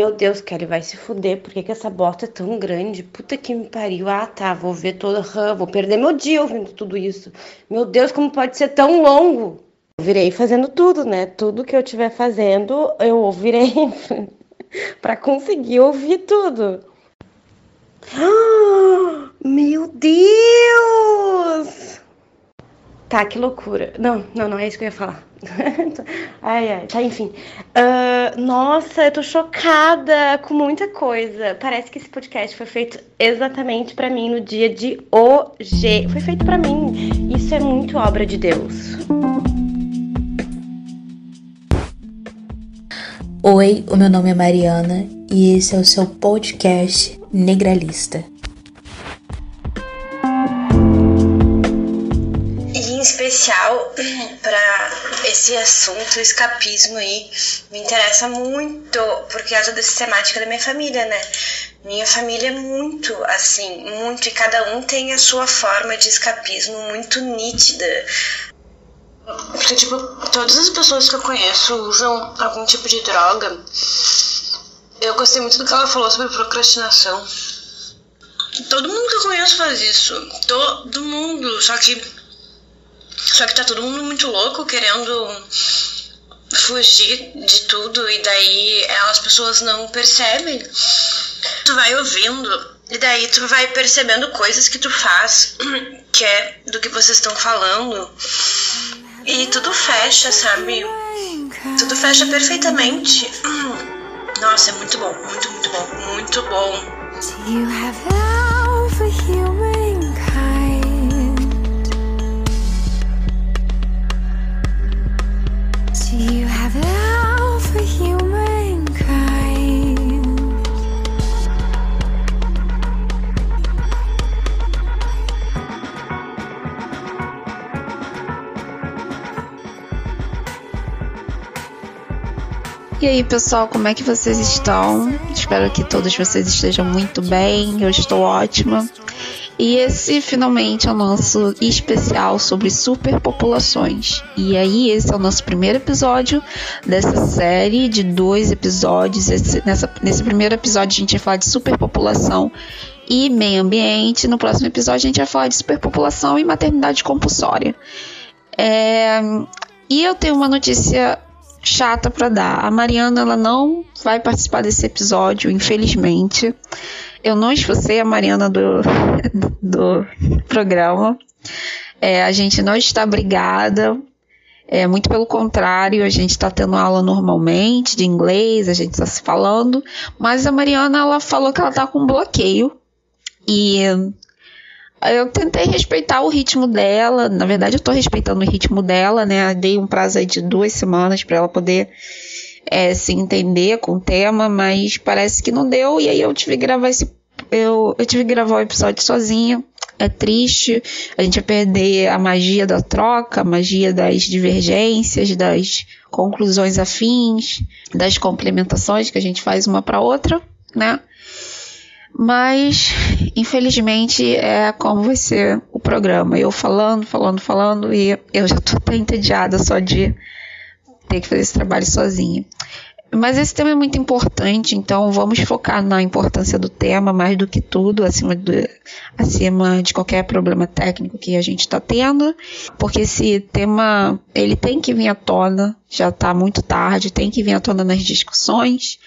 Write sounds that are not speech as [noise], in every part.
Meu Deus, Kelly, vai se fuder. Por que, que essa bota é tão grande? Puta que me pariu. Ah, tá. Vou ver toda. Vou perder meu dia ouvindo tudo isso. Meu Deus, como pode ser tão longo? Eu virei fazendo tudo, né? Tudo que eu estiver fazendo, eu ouvirei [laughs] para conseguir ouvir tudo. Ah, [gasps] meu Deus! Tá, que loucura. Não, não, não é isso que eu ia falar. [laughs] ai, ai, tá, enfim. Uh, nossa, eu tô chocada com muita coisa. Parece que esse podcast foi feito exatamente para mim no dia de hoje. Foi feito para mim. Isso é muito obra de Deus. Oi, o meu nome é Mariana e esse é o seu podcast Negralista. Especial [clears throat] para esse assunto, escapismo aí, me interessa muito por causa dessa temática da minha família, né? Minha família é muito assim, muito, e cada um tem a sua forma de escapismo muito nítida. Porque, tipo, todas as pessoas que eu conheço usam algum tipo de droga. Eu gostei muito do que ela falou sobre procrastinação. Todo mundo que eu conheço faz isso. Todo mundo. Só que só que tá todo mundo muito louco querendo fugir de tudo e daí as pessoas não percebem. Tu vai ouvindo e daí tu vai percebendo coisas que tu faz [clears throat] que é do que vocês estão falando e tudo fecha, sabe? Tudo fecha perfeitamente. [clears throat] Nossa, é muito bom, muito, muito bom, muito bom. E aí, pessoal, como é que vocês estão? Espero que todos vocês estejam muito bem. Eu estou ótima. E esse finalmente é o nosso especial sobre superpopulações. E aí, esse é o nosso primeiro episódio dessa série de dois episódios. Esse, nessa, nesse primeiro episódio, a gente vai falar de superpopulação e meio ambiente. No próximo episódio, a gente vai falar de superpopulação e maternidade compulsória. É, e eu tenho uma notícia chata para dar. A Mariana ela não vai participar desse episódio, infelizmente. Eu não esforcei a Mariana do, do programa. É, a gente não está brigada. É, muito pelo contrário, a gente está tendo aula normalmente de inglês, a gente está se falando, mas a Mariana ela falou que ela está com bloqueio e eu tentei respeitar o ritmo dela. Na verdade, eu tô respeitando o ritmo dela, né? Dei um prazo aí de duas semanas para ela poder é, se entender com o tema, mas parece que não deu. E aí eu tive que gravar esse. Eu, eu tive que gravar o episódio sozinha. É triste. A gente vai perder a magia da troca, a magia das divergências, das conclusões afins, das complementações que a gente faz uma para outra, né? Mas, infelizmente, é como vai ser o programa. Eu falando, falando, falando, e eu já tô até entediada só de ter que fazer esse trabalho sozinha. Mas esse tema é muito importante, então vamos focar na importância do tema mais do que tudo, acima, acima de qualquer problema técnico que a gente está tendo, porque esse tema ele tem que vir à tona, já está muito tarde, tem que vir à tona nas discussões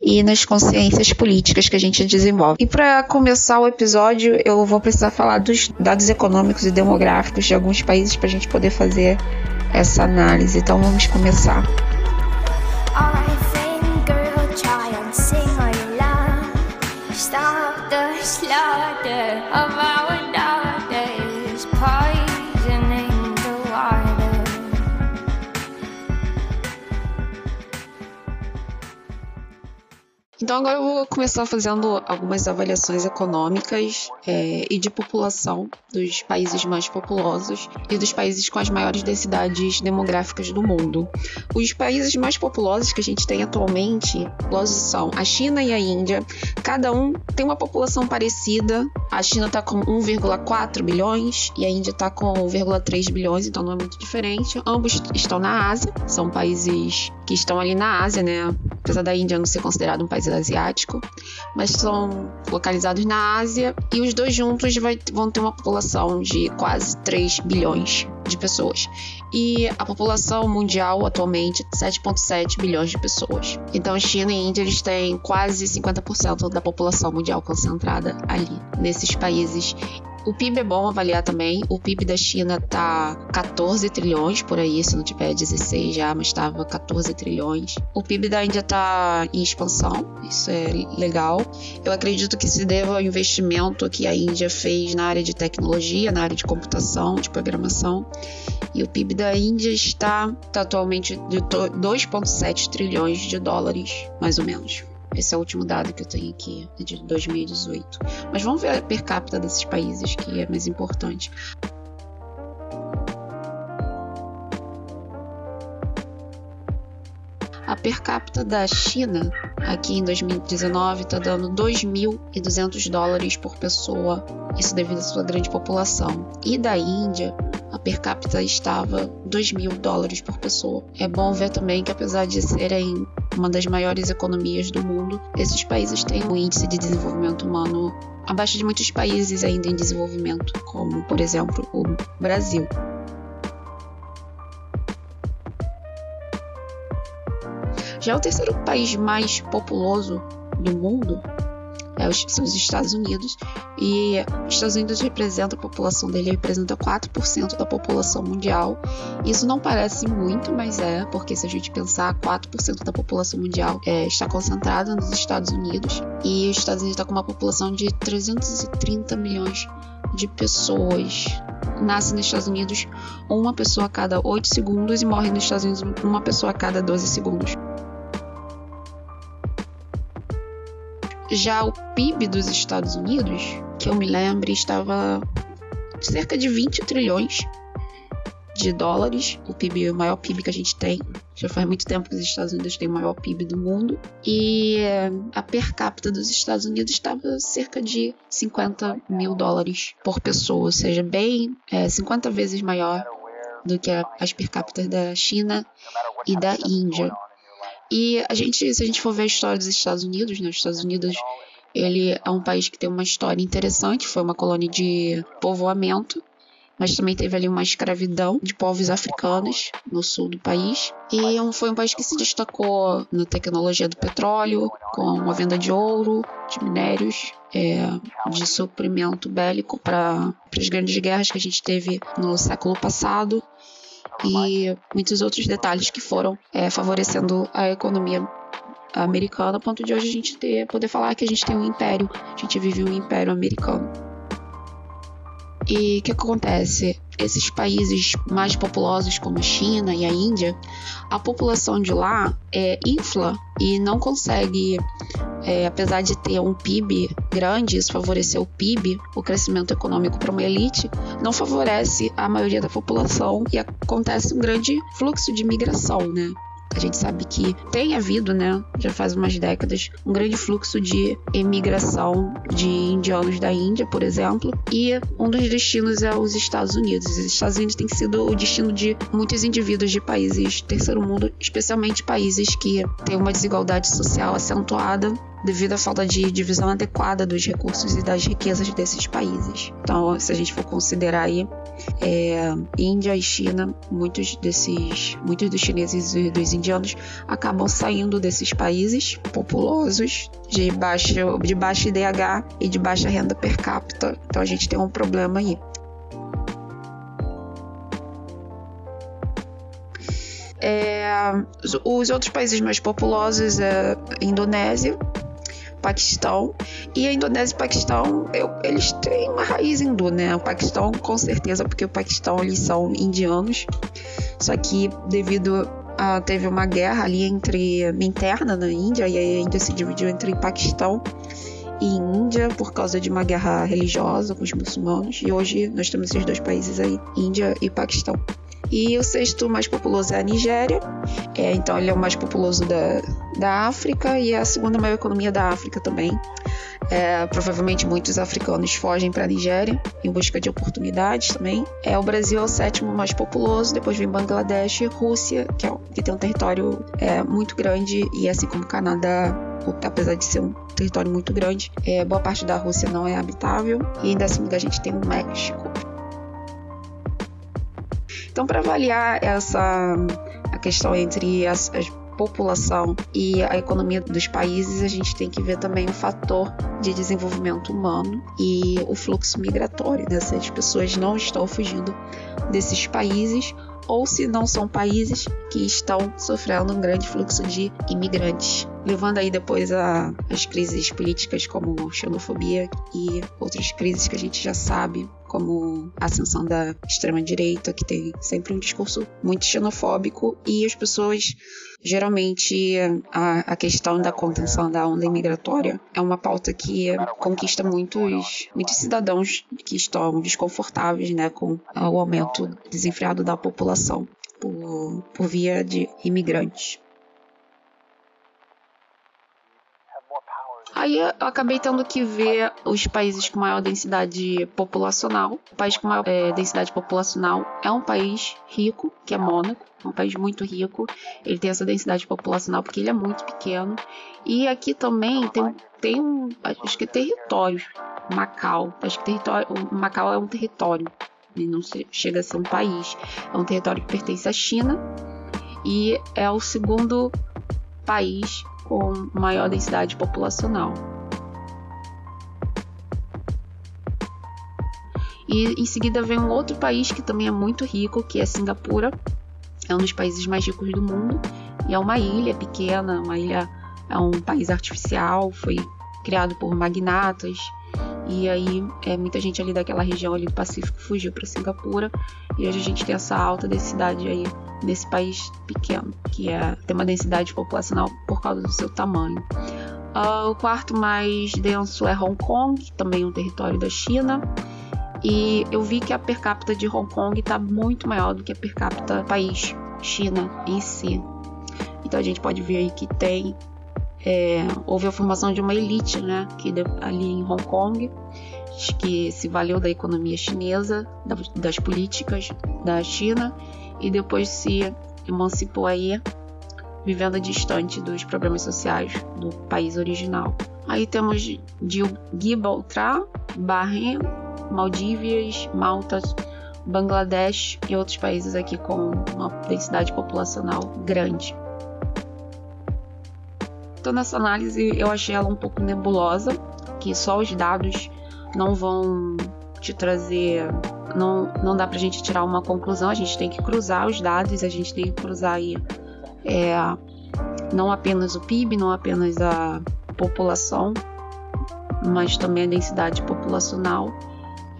e nas consciências políticas que a gente desenvolve. E para começar o episódio, eu vou precisar falar dos dados econômicos e demográficos de alguns países para a gente poder fazer essa análise. Então vamos começar. Então agora eu vou começar fazendo algumas avaliações econômicas é, e de população dos países mais populosos e dos países com as maiores densidades demográficas do mundo. Os países mais populosos que a gente tem atualmente são a China e a Índia. Cada um tem uma população parecida. A China está com 1,4 bilhões e a Índia está com 1,3 bilhões, então não é muito diferente. Ambos estão na Ásia, são países que estão ali na Ásia, né? apesar da Índia não ser considerado um país asiático, mas são localizados na Ásia e os dois juntos vai, vão ter uma população de quase 3 bilhões de pessoas. E a população mundial atualmente é 7,7 bilhões de pessoas. Então, China e Índia eles têm quase 50% da população mundial concentrada ali, nesses países o PIB é bom avaliar também. O PIB da China tá 14 trilhões por aí, se não tiver 16 já, mas estava 14 trilhões. O PIB da Índia tá em expansão, isso é legal. Eu acredito que se deva ao investimento que a Índia fez na área de tecnologia, na área de computação, de programação. E o PIB da Índia está, atualmente de 2,7 trilhões de dólares, mais ou menos. Esse é o último dado que eu tenho aqui, é de 2018. Mas vamos ver a per capita desses países, que é mais importante. A per capita da China, aqui em 2019, está dando 2.200 dólares por pessoa, isso devido à sua grande população. E da Índia, a per capita estava 2 mil dólares por pessoa. É bom ver também que, apesar de serem uma das maiores economias do mundo, esses países têm um índice de desenvolvimento humano abaixo de muitos países ainda em desenvolvimento, como, por exemplo, o Brasil. Já o terceiro país mais populoso do mundo é são os Estados Unidos, e os Estados Unidos representa a população dele, representa 4% da população mundial. Isso não parece muito, mas é, porque se a gente pensar, 4% da população mundial é, está concentrada nos Estados Unidos, e os Estados Unidos está com uma população de 330 milhões de pessoas nasce nos Estados Unidos uma pessoa a cada 8 segundos e morre nos Estados Unidos uma pessoa a cada 12 segundos. Já o PIB dos Estados Unidos, que eu me lembro, estava cerca de 20 trilhões de dólares, o PIB, o maior PIB que a gente tem. Já faz muito tempo que os Estados Unidos têm o maior PIB do mundo. E eh, a per capita dos Estados Unidos estava cerca de 50 mil dólares por pessoa, ou seja, bem é, eh, 50 vezes maior do que as per capita da China e da Índia. E a gente, se a gente for ver a história dos Estados Unidos, né, os Estados Unidos ele é um país que tem uma história interessante, foi uma colônia de povoamento, mas também teve ali uma escravidão de povos africanos no sul do país. E foi um país que se destacou na tecnologia do petróleo, com a venda de ouro, de minérios, é, de suprimento bélico para as grandes guerras que a gente teve no século passado e muitos outros detalhes que foram é, favorecendo a economia americana, a ponto de hoje a gente ter, poder falar que a gente tem um império, a gente vive um império americano. E o que acontece? Esses países mais populosos como a China e a Índia, a população de lá é, infla e não consegue, é, apesar de ter um PIB grande, isso favorecer o PIB, o crescimento econômico para uma elite, não favorece a maioria da população e acontece um grande fluxo de migração, né? A gente sabe que tem havido, né, já faz umas décadas, um grande fluxo de emigração de indianos da Índia, por exemplo, e um dos destinos é os Estados Unidos. Os Estados Unidos tem sido o destino de muitos indivíduos de países terceiro mundo, especialmente países que têm uma desigualdade social acentuada devido à falta de divisão adequada dos recursos e das riquezas desses países. Então, se a gente for considerar aí é, Índia e China, muitos desses, muitos dos chineses e dos indianos acabam saindo desses países populosos de baixo, de baixo IDH e de baixa renda per capita. Então a gente tem um problema aí. É, os outros países mais populosos é Indonésia, Paquistão. E a Indonésia e Paquistão, eu, eles têm uma raiz hindu, né? O Paquistão, com certeza, porque o Paquistão eles são indianos. Só que devido a teve uma guerra ali entre interna na Índia e a Índia se dividiu entre Paquistão e Índia por causa de uma guerra religiosa com os muçulmanos. E hoje nós temos esses dois países aí, Índia e Paquistão. E o sexto mais populoso é a Nigéria. É, então ele é o mais populoso da, da África e é a segunda maior economia da África também. É, provavelmente muitos africanos fogem para a Nigéria em busca de oportunidades também. É, o Brasil é o sétimo mais populoso, depois vem Bangladesh, Rússia, que, é, que tem um território é, muito grande, e assim como o Canadá, apesar de ser um território muito grande, é, boa parte da Rússia não é habitável. E em décimo lugar a gente tem o México. Então, para avaliar essa a questão entre as, as população e a economia dos países, a gente tem que ver também o fator de desenvolvimento humano e o fluxo migratório. Né? Se as pessoas não estão fugindo desses países ou se não são países que estão sofrendo um grande fluxo de imigrantes, levando aí depois a, as crises políticas como xenofobia e outras crises que a gente já sabe como a ascensão da extrema-direita, que tem sempre um discurso muito xenofóbico, e as pessoas, geralmente, a, a questão da contenção da onda imigratória é uma pauta que conquista muitos, muitos cidadãos que estão desconfortáveis né, com o aumento desenfreado da população por, por via de imigrantes. Aí eu acabei tendo que ver os países com maior densidade populacional. O país com maior é, densidade populacional é um país rico, que é Mônaco. É um país muito rico. Ele tem essa densidade populacional porque ele é muito pequeno. E aqui também tem, tem um. Acho que é território. Macau. Acho que território. Macau é um território. Ele não chega a ser um país. É um território que pertence à China. E é o segundo país com maior densidade populacional. E em seguida vem um outro país que também é muito rico, que é Singapura. É um dos países mais ricos do mundo e é uma ilha pequena, uma ilha é um país artificial, foi criado por magnatas e aí é, muita gente ali daquela região ali do Pacífico fugiu para Singapura e hoje a gente tem essa alta densidade aí nesse país pequeno, que é, tem uma densidade populacional por causa do seu tamanho. Uh, o quarto mais denso é Hong Kong, também um território da China. E eu vi que a per capita de Hong Kong está muito maior do que a per capita do país China em si. Então a gente pode ver aí que tem é, houve a formação de uma elite, né, que ali em Hong Kong, que se valeu da economia chinesa, das políticas da China e depois se emancipou aí, vivendo distante dos problemas sociais do país original. Aí temos Gibraltar, Bahrein, Maldívias, Malta, Bangladesh e outros países aqui com uma densidade populacional grande. Então nessa análise eu achei ela um pouco nebulosa, que só os dados não vão te trazer não, não dá pra gente tirar uma conclusão, a gente tem que cruzar os dados, a gente tem que cruzar aí é, não apenas o PIB, não apenas a população, mas também a densidade populacional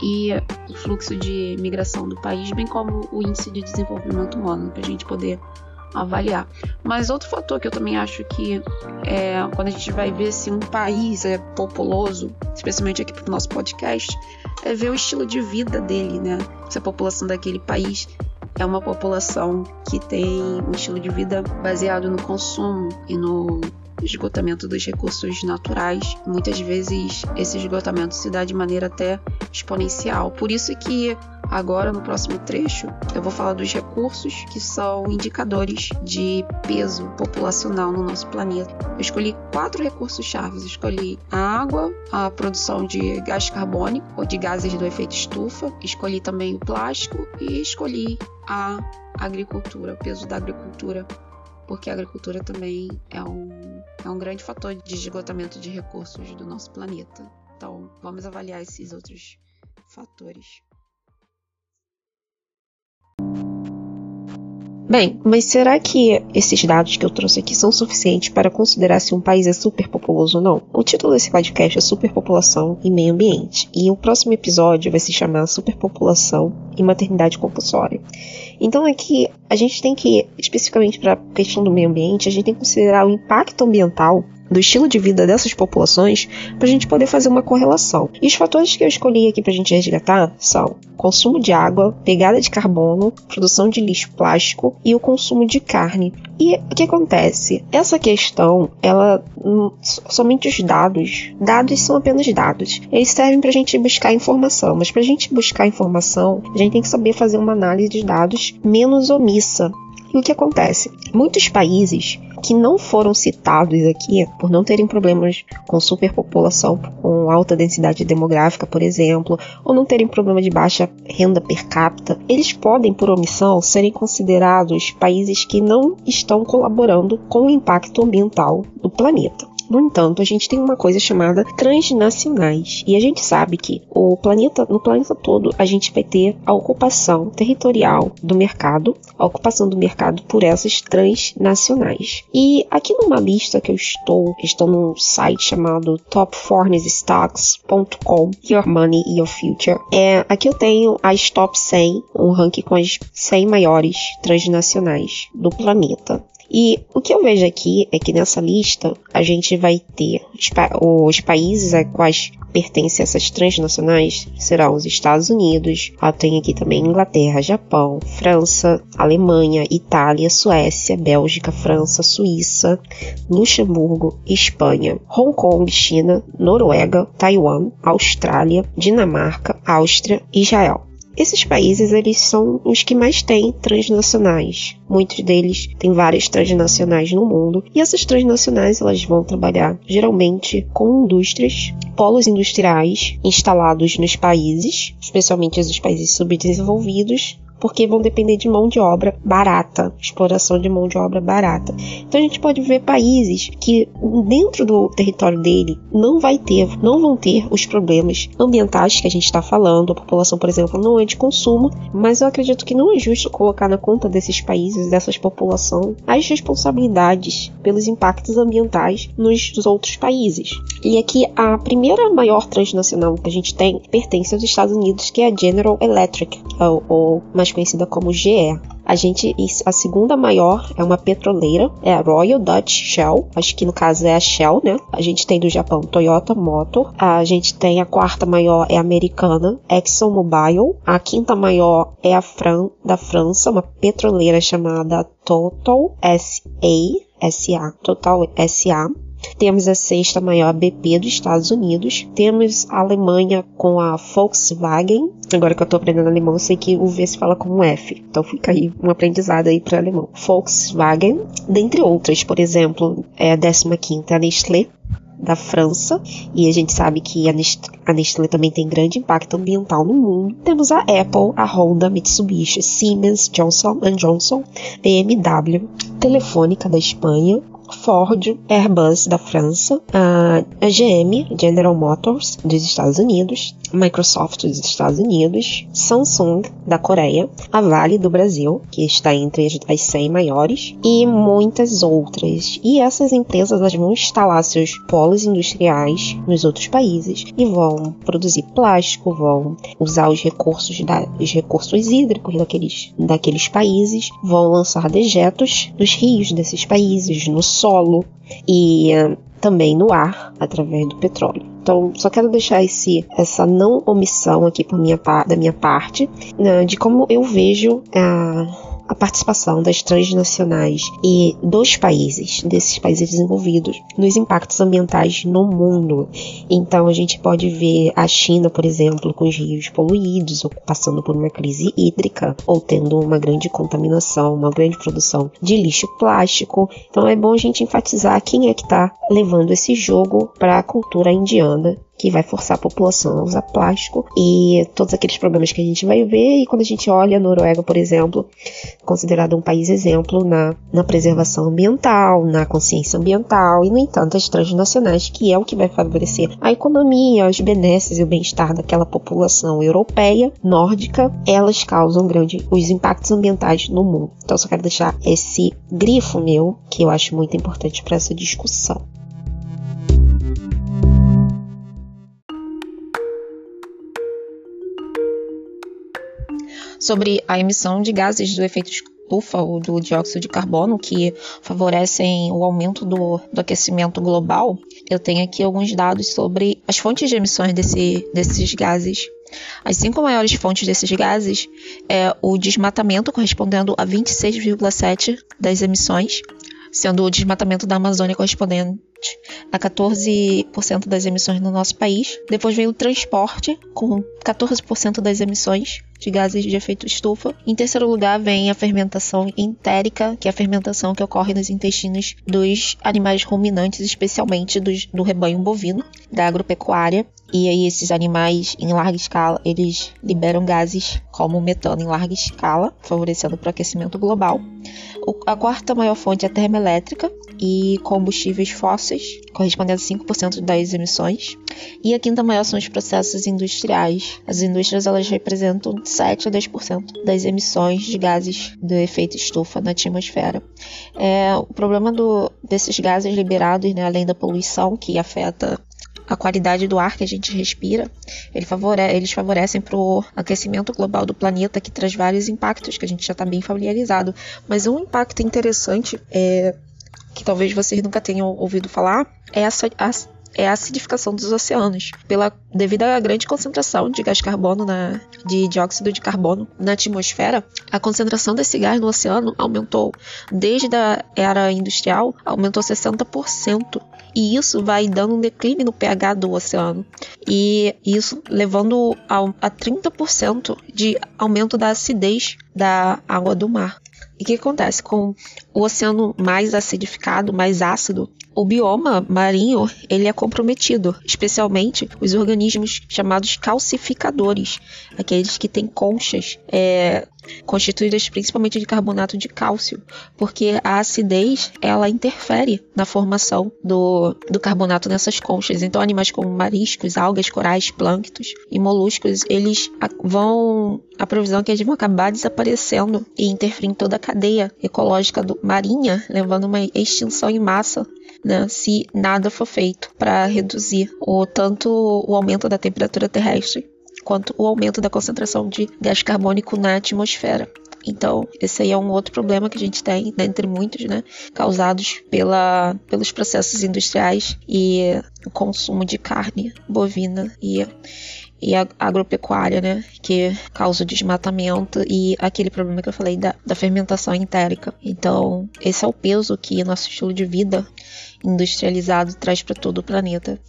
e o fluxo de migração do país, bem como o índice de desenvolvimento humano, para a gente poder avaliar. Mas outro fator que eu também acho que é, quando a gente vai ver se um país é populoso, especialmente aqui para o nosso podcast, é ver o estilo de vida dele, né? Se a população daquele país é uma população que tem um estilo de vida baseado no consumo e no esgotamento dos recursos naturais. Muitas vezes esse esgotamento se dá de maneira até exponencial. Por isso que Agora, no próximo trecho, eu vou falar dos recursos que são indicadores de peso populacional no nosso planeta. Eu escolhi quatro recursos chaves. escolhi a água, a produção de gás carbônico ou de gases do efeito estufa, escolhi também o plástico e escolhi a agricultura, o peso da agricultura porque a agricultura também é um, é um grande fator de esgotamento de recursos do nosso planeta. Então, vamos avaliar esses outros fatores. Bem, mas será que esses dados que eu trouxe aqui são suficientes para considerar se um país é superpopuloso ou não? O título desse podcast é Superpopulação e Meio Ambiente, e o próximo episódio vai se chamar Superpopulação e Maternidade Compulsória. Então aqui a gente tem que, especificamente para a questão do meio ambiente, a gente tem que considerar o impacto ambiental do estilo de vida dessas populações para a gente poder fazer uma correlação. E os fatores que eu escolhi aqui para a gente resgatar são consumo de água, pegada de carbono, produção de lixo plástico e o consumo de carne. E o que acontece? Essa questão, ela hum, somente os dados, dados são apenas dados. Eles servem para a gente buscar informação, mas para a gente buscar informação, a gente tem que saber fazer uma análise de dados menos omissa. E o que acontece? Muitos países que não foram citados aqui por não terem problemas com superpopulação, com alta densidade demográfica, por exemplo, ou não terem problema de baixa renda per capita, eles podem, por omissão, serem considerados países que não estão colaborando com o impacto ambiental do planeta. No entanto, a gente tem uma coisa chamada transnacionais. E a gente sabe que o planeta, no planeta todo, a gente vai ter a ocupação territorial do mercado, a ocupação do mercado por essas transnacionais. E aqui numa lista que eu estou, estou num site chamado topfornesstocks.com, Your Money, Your Future. É, aqui eu tenho as top 100, um ranking com as 100 maiores transnacionais do planeta. E o que eu vejo aqui é que nessa lista a gente vai ter os, pa os países a quais pertencem essas transnacionais serão os Estados Unidos, ah, tem aqui também Inglaterra, Japão, França, Alemanha, Itália, Suécia, Bélgica, França, Suíça, Luxemburgo, Espanha, Hong Kong, China, Noruega, Taiwan, Austrália, Dinamarca, Áustria e Israel. Esses países eles são os que mais têm transnacionais. Muitos deles têm várias transnacionais no mundo e essas transnacionais elas vão trabalhar geralmente com indústrias, polos industriais instalados nos países, especialmente os países subdesenvolvidos, porque vão depender de mão de obra barata, exploração de mão de obra barata. Então a gente pode ver países que dentro do território dele não vai ter, não vão ter os problemas ambientais que a gente está falando. A população, por exemplo, não é de consumo, mas eu acredito que não é justo colocar na conta desses países, dessas populações, as responsabilidades pelos impactos ambientais nos outros países. E aqui a primeira maior transnacional que a gente tem pertence aos Estados Unidos, que é a General Electric, ou, ou mais mais conhecida como GE. A gente, a segunda maior é uma petroleira, é a Royal Dutch Shell, acho que no caso é a Shell, né? A gente tem do Japão Toyota Motor, a gente tem a quarta maior é a americana, ExxonMobil, a quinta maior é a Fran da França, uma petroleira chamada Total SA, SA, Total SA. Temos a sexta maior BP dos Estados Unidos. Temos a Alemanha com a Volkswagen. Agora que eu tô aprendendo alemão, eu sei que o V se fala como F. Então fica aí um aprendizado aí para alemão. Volkswagen, dentre outras, por exemplo, é a 15 a Nestlé, da França, e a gente sabe que a Nestlé, a Nestlé, também tem grande impacto ambiental no mundo. Temos a Apple, a Honda, Mitsubishi, Siemens, Johnson Johnson, BMW, Telefônica da Espanha, Ford, Airbus da França, a GM, General Motors dos Estados Unidos, Microsoft dos Estados Unidos, Samsung da Coreia, a Vale do Brasil, que está entre as 100 maiores, e muitas outras. E essas empresas elas vão instalar seus polos industriais nos outros países e vão produzir plástico, vão usar os recursos, da, os recursos hídricos daqueles, daqueles países, vão lançar dejetos nos rios desses países, no solo e uh, também no ar através do petróleo. Então, só quero deixar esse, essa não omissão aqui por minha, da minha parte né, de como eu vejo a a participação das transnacionais e dos países, desses países desenvolvidos, nos impactos ambientais no mundo. Então a gente pode ver a China, por exemplo, com os rios poluídos, ou passando por uma crise hídrica, ou tendo uma grande contaminação, uma grande produção de lixo plástico. Então é bom a gente enfatizar quem é que está levando esse jogo para a cultura indiana que vai forçar a população a usar plástico e todos aqueles problemas que a gente vai ver. E quando a gente olha a Noruega, por exemplo, considerado um país exemplo na, na preservação ambiental, na consciência ambiental, e no entanto as transnacionais, que é o que vai favorecer a economia, os benesses e o bem-estar daquela população europeia, nórdica, elas causam grande os impactos ambientais no mundo. Então, só quero deixar esse grifo meu, que eu acho muito importante para essa discussão. Sobre a emissão de gases do efeito estufa ou do dióxido de carbono que favorecem o aumento do, do aquecimento global, eu tenho aqui alguns dados sobre as fontes de emissões desse, desses gases. As cinco maiores fontes desses gases é o desmatamento, correspondendo a 26,7% das emissões, sendo o desmatamento da Amazônia correspondente a 14% das emissões no nosso país. Depois vem o transporte, com 14% das emissões de gases de efeito estufa. Em terceiro lugar, vem a fermentação entérica, que é a fermentação que ocorre nos intestinos dos animais ruminantes, especialmente dos, do rebanho bovino, da agropecuária. E aí esses animais em larga escala, eles liberam gases como metano em larga escala, favorecendo o aquecimento global. O, a quarta maior fonte é a termoelétrica e combustíveis fósseis, correspondendo a 5% das emissões. E a quinta maior são os processos industriais. As indústrias elas representam 7 a 10% das emissões de gases do efeito estufa na atmosfera. É, o problema do, desses gases liberados, né, além da poluição que afeta a qualidade do ar que a gente respira, ele favore eles favorecem para o aquecimento global do planeta, que traz vários impactos que a gente já está bem familiarizado. Mas um impacto interessante é que talvez vocês nunca tenham ouvido falar é essa a, é a acidificação dos oceanos, pela devido à grande concentração de gás carbono na, de dióxido de carbono na atmosfera, a concentração desse gás no oceano aumentou desde a era industrial, aumentou 60% e isso vai dando um declínio no pH do oceano. E isso levando a, a 30% de aumento da acidez da água do mar. E o que acontece? Com o oceano mais acidificado, mais ácido, o bioma marinho ele é comprometido, especialmente os organismos chamados calcificadores, aqueles que têm conchas é, constituídas principalmente de carbonato de cálcio, porque a acidez ela interfere na formação do, do carbonato nessas conchas. Então, animais como mariscos, algas, corais, plânctons e moluscos, eles vão a previsão é que eles vão acabar desaparecendo e interferir em toda a cadeia ecológica do, marinha, levando uma extinção em massa né, se nada for feito para reduzir o tanto o aumento da temperatura terrestre quanto o aumento da concentração de gás carbônico na atmosfera. Então, esse aí é um outro problema que a gente tem, dentre muitos, né, causados pela, pelos processos industriais e o consumo de carne bovina e e agropecuária, né, que causa o desmatamento e aquele problema que eu falei da, da fermentação entérica. Então, esse é o peso que nosso estilo de vida industrializado traz para todo o planeta.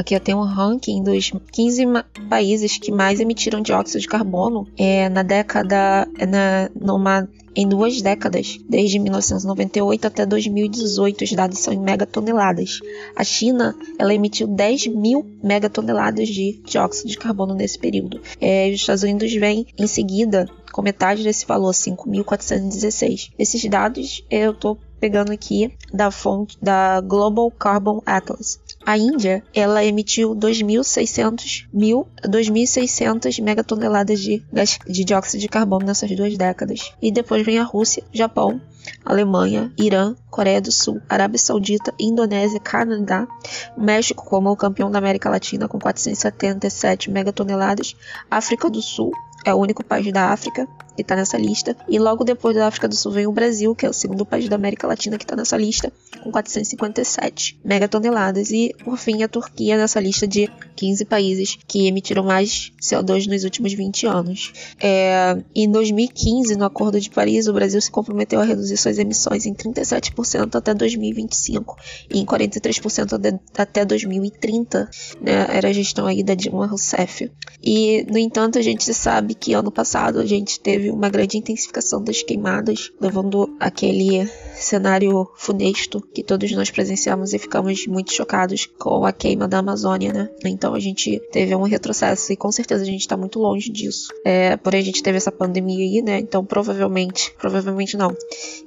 Aqui eu tenho um ranking dos 15 países que mais emitiram dióxido de carbono é, na década, é na, numa, em duas décadas, desde 1998 até 2018. Os dados são em megatoneladas. A China ela emitiu 10 mil megatoneladas de dióxido de carbono nesse período. É, os Estados Unidos vêm em seguida com metade desse valor, 5.416. Esses dados eu estou pegando aqui da fonte da Global Carbon Atlas. A Índia, ela emitiu 2.600 mil, 2.600 megatoneladas de, de dióxido de carbono nessas duas décadas. E depois vem a Rússia, Japão, Alemanha, Irã, Coreia do Sul, Arábia Saudita, Indonésia, Canadá, México como o campeão da América Latina com 477 megatoneladas, África do Sul, é o único país da África que está nessa lista. E logo depois da África do Sul vem o Brasil, que é o segundo país da América Latina que está nessa lista, com 457 megatoneladas. E, por fim, a Turquia nessa lista de 15 países que emitiram mais CO2 nos últimos 20 anos. É, em 2015, no Acordo de Paris, o Brasil se comprometeu a reduzir suas emissões em 37% até 2025 e em 43% até 2030. Né? Era a gestão aí da Dilma Rousseff. E, no entanto, a gente sabe que ano passado a gente teve uma grande intensificação das queimadas, levando aquele cenário funesto que todos nós presenciamos e ficamos muito chocados com a queima da Amazônia, né? Então a gente teve um retrocesso e com certeza a gente está muito longe disso. É, porém a gente teve essa pandemia aí, né? Então provavelmente, provavelmente não,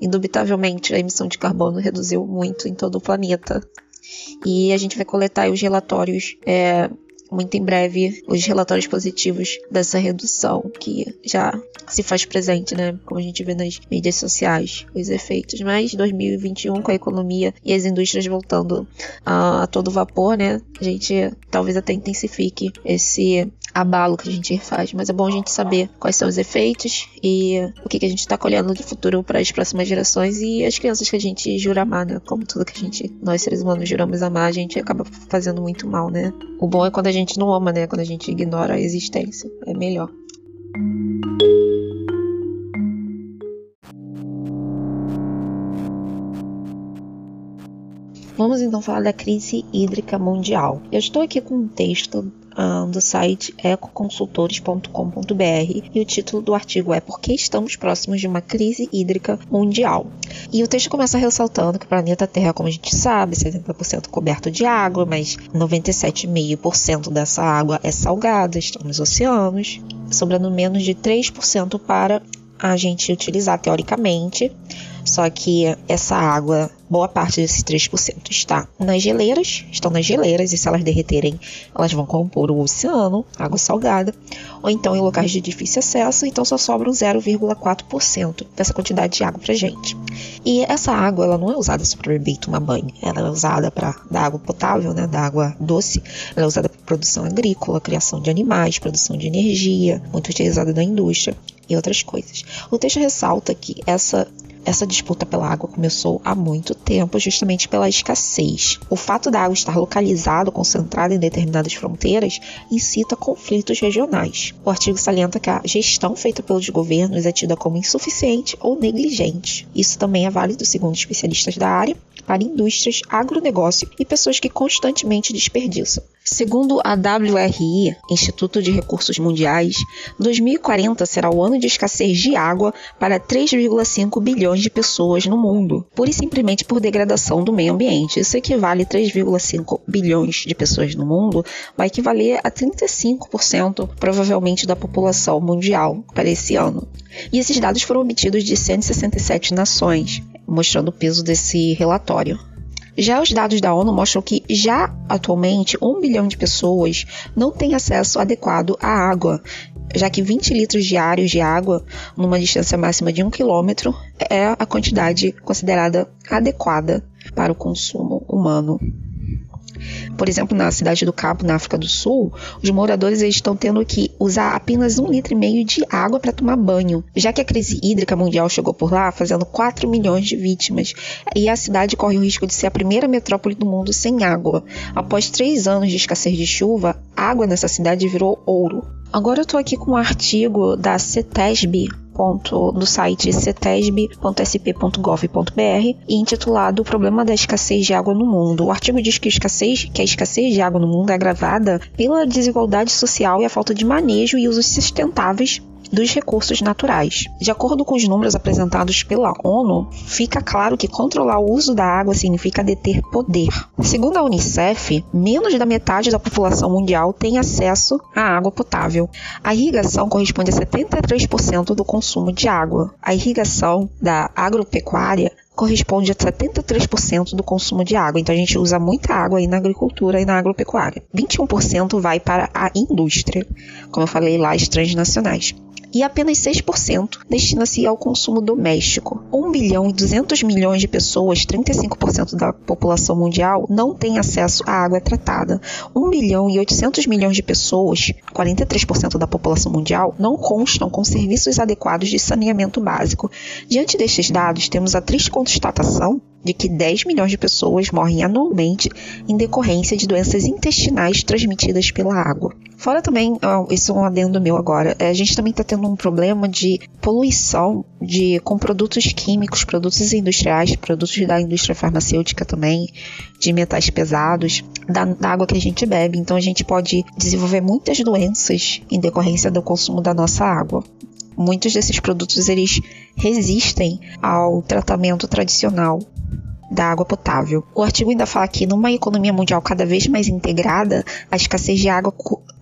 indubitavelmente a emissão de carbono reduziu muito em todo o planeta. E a gente vai coletar os relatórios é, muito em breve os relatórios positivos dessa redução que já se faz presente, né? Como a gente vê nas mídias sociais, os efeitos. Mas 2021, com a economia e as indústrias voltando a, a todo vapor, né? A gente talvez até intensifique esse abalo que a gente faz, mas é bom a gente saber quais são os efeitos e o que, que a gente está colhendo de futuro para as próximas gerações e as crianças que a gente jura amar, né? Como tudo que a gente, nós seres humanos, juramos amar, a gente acaba fazendo muito mal, né? O bom é quando a gente não ama, né? Quando a gente ignora a existência. É melhor. Vamos então falar da crise hídrica mundial. Eu estou aqui com um texto um, do site ecoconsultores.com.br e o título do artigo é Por que estamos próximos de uma crise hídrica mundial? E o texto começa ressaltando que o planeta Terra, como a gente sabe, 70% coberto de água, mas 97,5% dessa água é salgada, estão nos oceanos, sobrando menos de 3% para a gente utilizar teoricamente. Só que essa água, boa parte desses 3% está nas geleiras, estão nas geleiras, e se elas derreterem, elas vão compor o oceano, água salgada, ou então em locais de difícil acesso, então só sobra um 0,4% dessa quantidade de água pra gente. E essa água, ela não é usada só para beber e tomar banho, ela é usada para dar água potável, né, da água doce, ela é usada para produção agrícola, criação de animais, produção de energia, muito utilizada na indústria e outras coisas. O texto ressalta que essa essa disputa pela água começou há muito tempo, justamente pela escassez. O fato da água estar localizada, concentrada em determinadas fronteiras, incita conflitos regionais. O artigo salienta que a gestão feita pelos governos é tida como insuficiente ou negligente. Isso também é válido, segundo especialistas da área, para indústrias, agronegócio e pessoas que constantemente desperdiçam. Segundo a WRI, Instituto de Recursos Mundiais, 2040 será o ano de escassez de água para 3,5 bilhões de pessoas no mundo, pura e simplesmente por degradação do meio ambiente. Isso equivale a 3,5 bilhões de pessoas no mundo, vai equivaler a 35% provavelmente da população mundial para esse ano. E esses dados foram obtidos de 167 nações, mostrando o peso desse relatório. Já os dados da ONU mostram que já atualmente um bilhão de pessoas não têm acesso adequado à água, já que 20 litros diários de água numa distância máxima de um quilômetro é a quantidade considerada adequada para o consumo humano. Por exemplo, na cidade do Cabo, na África do Sul, os moradores estão tendo que usar apenas um litro e meio de água para tomar banho, já que a crise hídrica mundial chegou por lá, fazendo 4 milhões de vítimas, e a cidade corre o risco de ser a primeira metrópole do mundo sem água. Após três anos de escassez de chuva, água nessa cidade virou ouro. Agora eu estou aqui com um artigo da CETESB, do site cetesb.sp.gov.br intitulado O Problema da Escassez de Água no Mundo. O artigo diz que escassez, que a escassez de água no mundo é agravada pela desigualdade social e a falta de manejo e usos sustentáveis dos recursos naturais. De acordo com os números apresentados pela ONU, fica claro que controlar o uso da água significa deter poder. Segundo a Unicef, menos da metade da população mundial tem acesso à água potável. A irrigação corresponde a 73% do consumo de água. A irrigação da agropecuária corresponde a 73% do consumo de água. Então a gente usa muita água aí na agricultura e na agropecuária. 21% vai para a indústria, como eu falei lá, as transnacionais e apenas 6% destina-se ao consumo doméstico. 1 bilhão e 200 milhões de pessoas, 35% da população mundial, não têm acesso à água tratada. 1 bilhão e 800 milhões de pessoas, 43% da população mundial, não constam com serviços adequados de saneamento básico. Diante destes dados, temos a triste constatação de que 10 milhões de pessoas morrem anualmente em decorrência de doenças intestinais transmitidas pela água. Fora também, isso é um adendo meu agora, é, a gente também está tendo um problema de poluição de, com produtos químicos, produtos industriais, produtos da indústria farmacêutica também, de metais pesados, da, da água que a gente bebe. Então a gente pode desenvolver muitas doenças em decorrência do consumo da nossa água muitos desses produtos eles resistem ao tratamento tradicional da água potável. O artigo ainda fala que numa economia mundial cada vez mais integrada, a escassez de água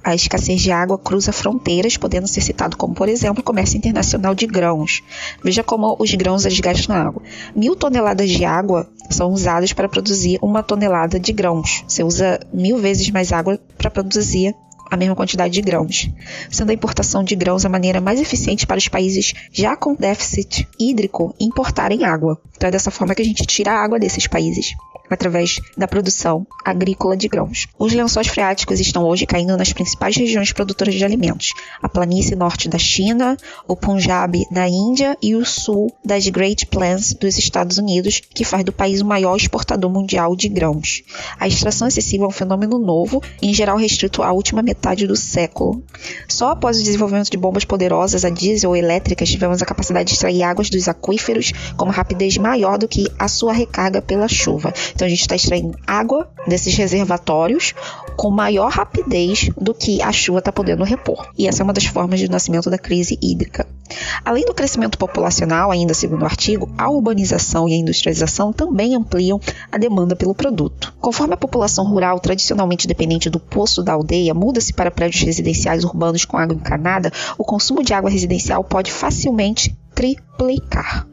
a escassez de água cruza fronteiras, podendo ser citado como, por exemplo, o comércio internacional de grãos. Veja como os grãos eles gastam água. Mil toneladas de água são usadas para produzir uma tonelada de grãos. Você usa mil vezes mais água para produzir a mesma quantidade de grãos, sendo a importação de grãos a maneira mais eficiente para os países já com déficit hídrico importarem água. Então é dessa forma que a gente tira a água desses países. através da produção agrícola de grãos. Os lençóis freáticos estão hoje caindo nas principais regiões produtoras de alimentos: a planície norte da China, o Punjab da Índia e o sul das Great Plains dos Estados Unidos, que faz do país o maior exportador mundial de grãos. A extração excessiva é um fenômeno novo, em geral restrito à última metade do século. Só após o desenvolvimento de bombas poderosas a diesel ou elétricas tivemos a capacidade de extrair águas dos aquíferos com uma rapidez maior do que a sua recarga pela chuva. Então a gente está extraindo água desses reservatórios com maior rapidez do que a chuva está podendo repor. E essa é uma das formas de nascimento da crise hídrica. Além do crescimento populacional, ainda segundo o artigo, a urbanização e a industrialização também ampliam a demanda pelo produto. Conforme a população rural, tradicionalmente dependente do poço da aldeia, muda-se para prédios residenciais urbanos com água encanada, o consumo de água residencial pode facilmente triplicar.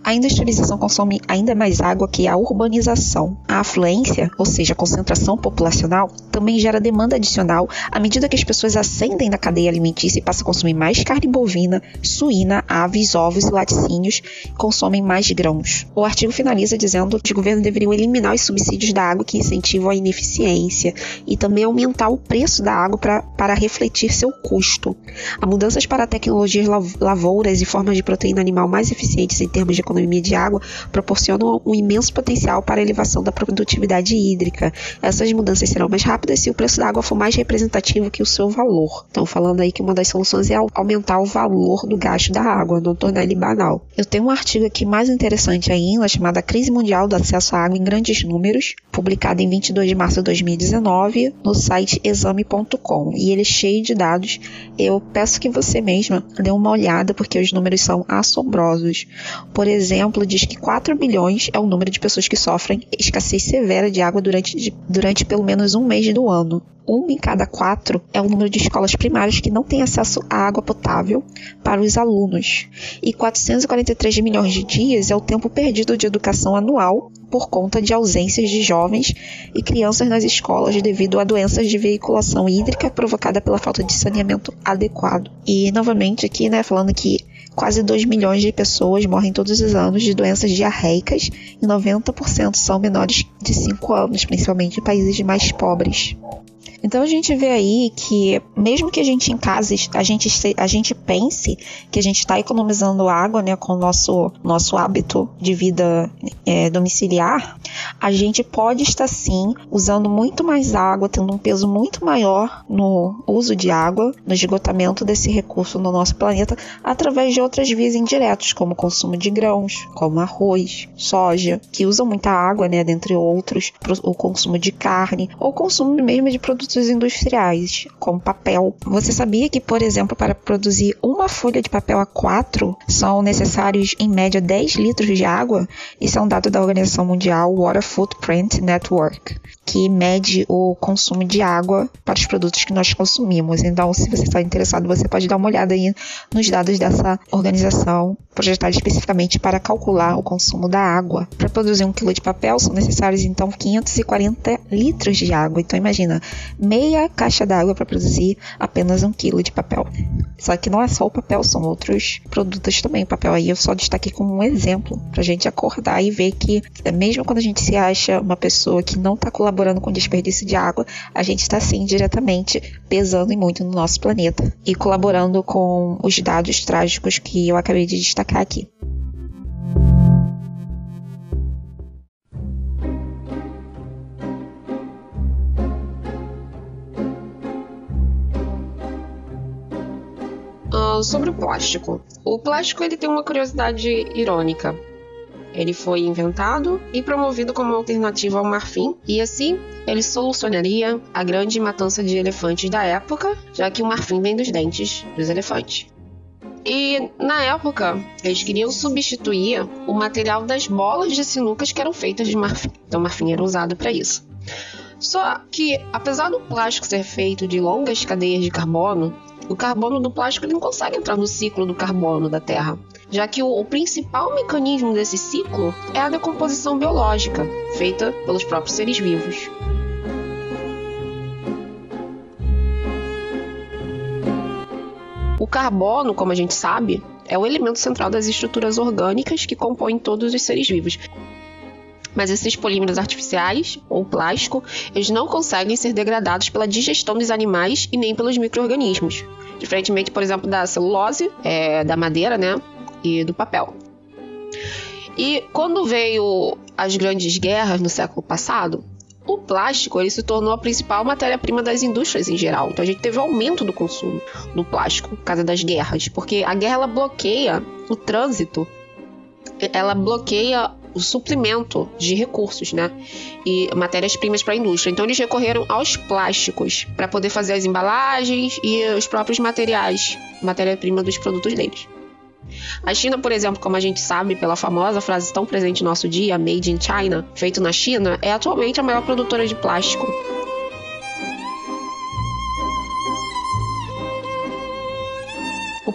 A industrialização consome ainda mais água que a urbanização. A afluência, ou seja, a concentração populacional, também gera demanda adicional à medida que as pessoas ascendem na cadeia alimentícia e passam a consumir mais carne bovina, suína, aves, ovos e laticínios e consomem mais grãos. O artigo finaliza dizendo que o governo deveria eliminar os subsídios da água que incentivam a ineficiência e também aumentar o preço da água pra, para refletir seu custo. A mudanças para tecnologias lavouras e formas de proteína animal mais eficientes em termos de economia de água proporcionam um imenso potencial para a elevação da produtividade hídrica. Essas mudanças serão mais rápidas se o preço da água for mais representativo que o seu valor. Estão falando aí que uma das soluções é aumentar o valor do gasto da água, não tornar ele banal. Eu tenho um artigo aqui mais interessante ainda, chamado Crise Mundial do Acesso à Água em Grandes Números, publicado em 22 de março de 2019 no site exame.com. E ele é cheio de dados. Eu peço que você mesma dê uma olhada, porque os números são assombrosos assombrosos. Por exemplo, diz que 4 bilhões é o número de pessoas que sofrem escassez severa de água durante, durante pelo menos um mês do ano. Uma em cada quatro é o número de escolas primárias que não têm acesso à água potável para os alunos. E 443 milhões de dias é o tempo perdido de educação anual por conta de ausências de jovens e crianças nas escolas devido a doenças de veiculação hídrica provocada pela falta de saneamento adequado. E novamente aqui, né, falando que Quase 2 milhões de pessoas morrem todos os anos de doenças diarreicas e 90% são menores de 5 anos, principalmente em países mais pobres. Então a gente vê aí que mesmo que a gente em casa a gente, a gente pense que a gente está economizando água, né, com o nosso nosso hábito de vida é, domiciliar, a gente pode estar sim usando muito mais água, tendo um peso muito maior no uso de água, no esgotamento desse recurso no nosso planeta, através de outras vias indiretas, como o consumo de grãos, como arroz, soja, que usam muita água, né, dentre outros, o consumo de carne, ou consumo mesmo de produtos industriais, como papel. Você sabia que, por exemplo, para produzir uma folha de papel A4 são necessários em média 10 litros de água? Isso é um dado da Organização Mundial Water Footprint Network que mede o consumo de água para os produtos que nós consumimos. Então, se você está interessado, você pode dar uma olhada aí nos dados dessa organização, projetada especificamente para calcular o consumo da água. Para produzir um quilo de papel, são necessários então 540 litros de água. Então, imagina, meia caixa d'água para produzir apenas um quilo de papel. Só que não é só o papel, são outros produtos também. O papel aí eu só destaquei como um exemplo para a gente acordar e ver que, mesmo quando a gente se acha uma pessoa que não está colaborando com o desperdício de água, a gente está sim diretamente pesando muito no nosso planeta e colaborando com os dados trágicos que eu acabei de destacar aqui. Uh, sobre o plástico. O plástico ele tem uma curiosidade irônica. Ele foi inventado e promovido como alternativa ao marfim, e assim ele solucionaria a grande matança de elefantes da época, já que o marfim vem dos dentes dos elefantes. E na época, eles queriam substituir o material das bolas de sinucas que eram feitas de marfim. Então, marfim era usado para isso. Só que, apesar do plástico ser feito de longas cadeias de carbono, o carbono do plástico não consegue entrar no ciclo do carbono da Terra já que o, o principal mecanismo desse ciclo é a decomposição biológica, feita pelos próprios seres vivos. O carbono, como a gente sabe, é o elemento central das estruturas orgânicas que compõem todos os seres vivos. Mas esses polímeros artificiais, ou plástico, eles não conseguem ser degradados pela digestão dos animais e nem pelos micro-organismos. Diferentemente, por exemplo, da celulose, é, da madeira, né? E do papel. E quando veio as grandes guerras no século passado, o plástico ele se tornou a principal matéria-prima das indústrias em geral. Então a gente teve um aumento do consumo do plástico por causa das guerras, porque a guerra ela bloqueia o trânsito, ela bloqueia o suprimento de recursos, né? E matérias-primas para a indústria. Então eles recorreram aos plásticos para poder fazer as embalagens e os próprios materiais, matéria-prima dos produtos deles. A China, por exemplo, como a gente sabe pela famosa frase tão presente no nosso dia, Made in China, feito na China, é atualmente a maior produtora de plástico.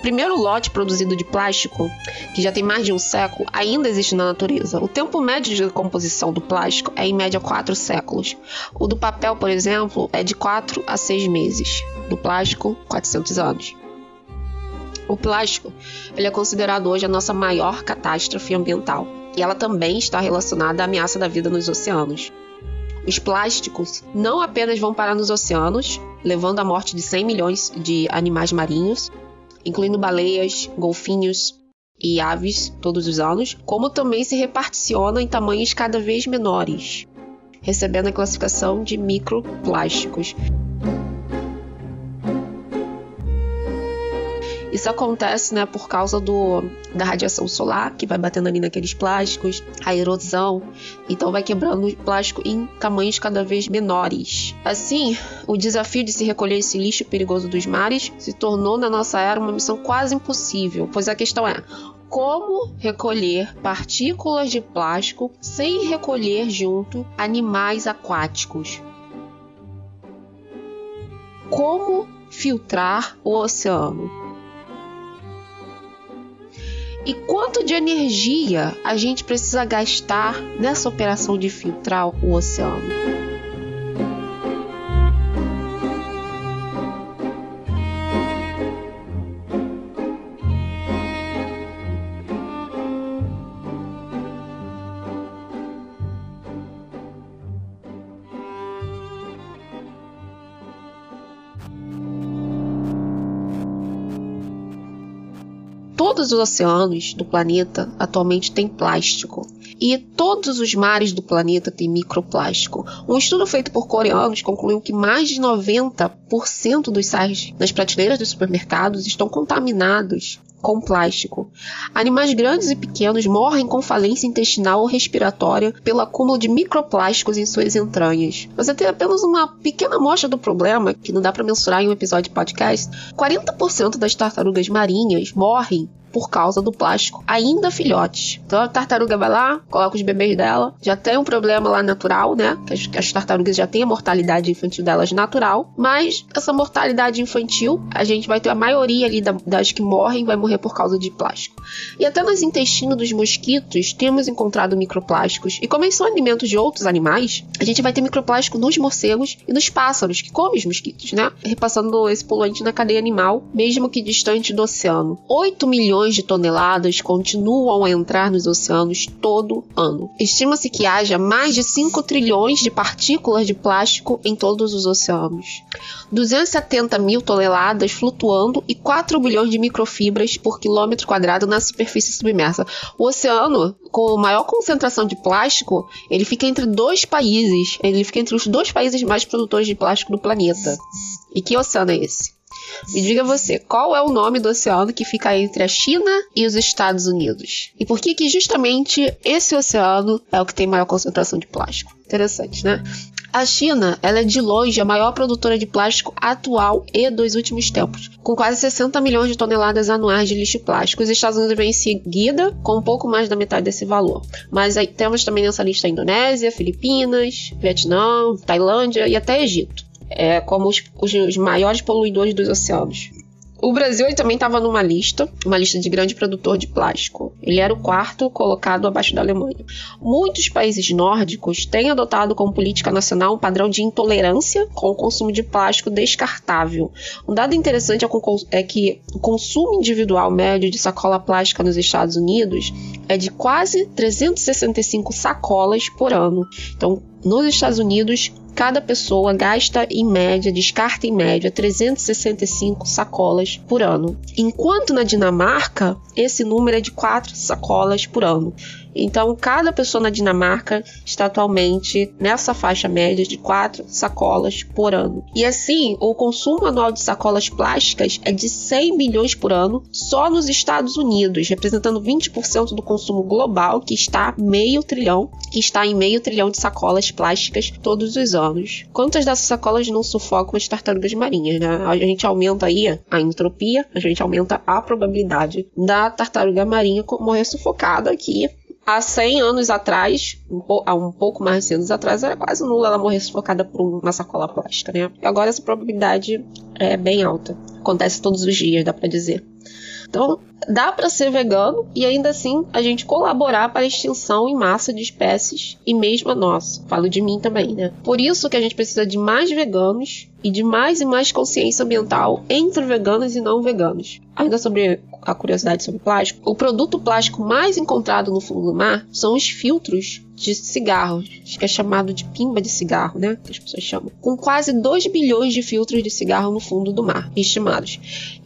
Primeiro lote produzido de plástico, que já tem mais de um século, ainda existe na natureza. O tempo médio de composição do plástico é em média 4 séculos. O do papel, por exemplo, é de 4 a 6 meses. Do plástico, 400 anos. O plástico ele é considerado hoje a nossa maior catástrofe ambiental e ela também está relacionada à ameaça da vida nos oceanos. Os plásticos não apenas vão parar nos oceanos, levando à morte de 100 milhões de animais marinhos, incluindo baleias, golfinhos e aves todos os anos, como também se reparticiona em tamanhos cada vez menores, recebendo a classificação de microplásticos. Isso acontece, né, por causa do, da radiação solar que vai batendo ali naqueles plásticos, a erosão, então vai quebrando o plástico em tamanhos cada vez menores. Assim, o desafio de se recolher esse lixo perigoso dos mares se tornou na nossa era uma missão quase impossível, pois a questão é como recolher partículas de plástico sem recolher junto animais aquáticos. Como filtrar o oceano? E quanto de energia a gente precisa gastar nessa operação de filtrar o oceano? Todos os oceanos do planeta atualmente têm plástico. E todos os mares do planeta têm microplástico. Um estudo feito por coreanos concluiu que mais de 90% dos sais nas prateleiras dos supermercados estão contaminados com plástico. Animais grandes e pequenos morrem com falência intestinal ou respiratória pelo acúmulo de microplásticos em suas entranhas. Você tem apenas uma pequena amostra do problema, que não dá para mensurar em um episódio de podcast. 40% das tartarugas marinhas morrem por causa do plástico, ainda filhotes. Então a tartaruga vai lá, coloca os bebês dela, já tem um problema lá natural, né? Que as, as tartarugas já têm a mortalidade infantil delas natural, mas essa mortalidade infantil, a gente vai ter a maioria ali da, das que morrem, vai morrer por causa de plástico. E até nos intestinos dos mosquitos temos encontrado microplásticos, e como eles são alimentos de outros animais, a gente vai ter microplástico nos morcegos e nos pássaros, que comem os mosquitos, né? Repassando esse poluente na cadeia animal, mesmo que distante do oceano. 8 milhões milhões de toneladas continuam a entrar nos oceanos todo ano. Estima-se que haja mais de 5 trilhões de partículas de plástico em todos os oceanos. 270 mil toneladas flutuando e 4 bilhões de microfibras por quilômetro quadrado na superfície submersa. O oceano, com maior concentração de plástico, ele fica entre dois países. Ele fica entre os dois países mais produtores de plástico do planeta. E que oceano é esse? Me diga você, qual é o nome do oceano que fica entre a China e os Estados Unidos? E por que que justamente esse oceano é o que tem maior concentração de plástico? Interessante, né? A China ela é de longe a maior produtora de plástico atual e dos últimos tempos, com quase 60 milhões de toneladas anuais de lixo plástico. Os Estados Unidos vem em seguida, com um pouco mais da metade desse valor. Mas aí temos também nessa lista a Indonésia, Filipinas, Vietnã, Tailândia e até Egito é, como os, os, os maiores poluidores dos oceanos. O Brasil ele também estava numa lista, uma lista de grande produtor de plástico. Ele era o quarto colocado abaixo da Alemanha. Muitos países nórdicos têm adotado como política nacional um padrão de intolerância com o consumo de plástico descartável. Um dado interessante é, é que o consumo individual médio de sacola plástica nos Estados Unidos é de quase 365 sacolas por ano. Então, nos Estados Unidos, cada pessoa gasta em média, descarta em média 365 sacolas por ano. Enquanto na Dinamarca, esse número é de 4 sacolas por ano. Então, cada pessoa na Dinamarca está atualmente nessa faixa média de 4 sacolas por ano. E assim, o consumo anual de sacolas plásticas é de 100 bilhões por ano só nos Estados Unidos, representando 20% do consumo global, que está meio trilhão, que está em meio trilhão de sacolas plásticas todos os anos. Quantas dessas sacolas não sufocam as tartarugas marinhas, né? A gente aumenta aí a entropia, a gente aumenta a probabilidade da tartaruga marinha morrer sufocada aqui há 100 anos atrás, um há um pouco mais de 100 anos atrás, era quase nula ela morrer sufocada por uma sacola plástica, né? Agora essa probabilidade é bem alta. Acontece todos os dias, dá para dizer. Então, dá para ser vegano e ainda assim a gente colaborar para a extinção em massa de espécies e mesmo a nossa. Falo de mim também, né? Por isso que a gente precisa de mais veganos e de mais e mais consciência ambiental entre veganos e não veganos. Ainda sobre a curiosidade sobre plástico, o produto plástico mais encontrado no fundo do mar são os filtros de cigarros, que é chamado de pimba de cigarro, né? Que as pessoas chamam. Com quase 2 bilhões de filtros de cigarro no fundo do mar, estimados.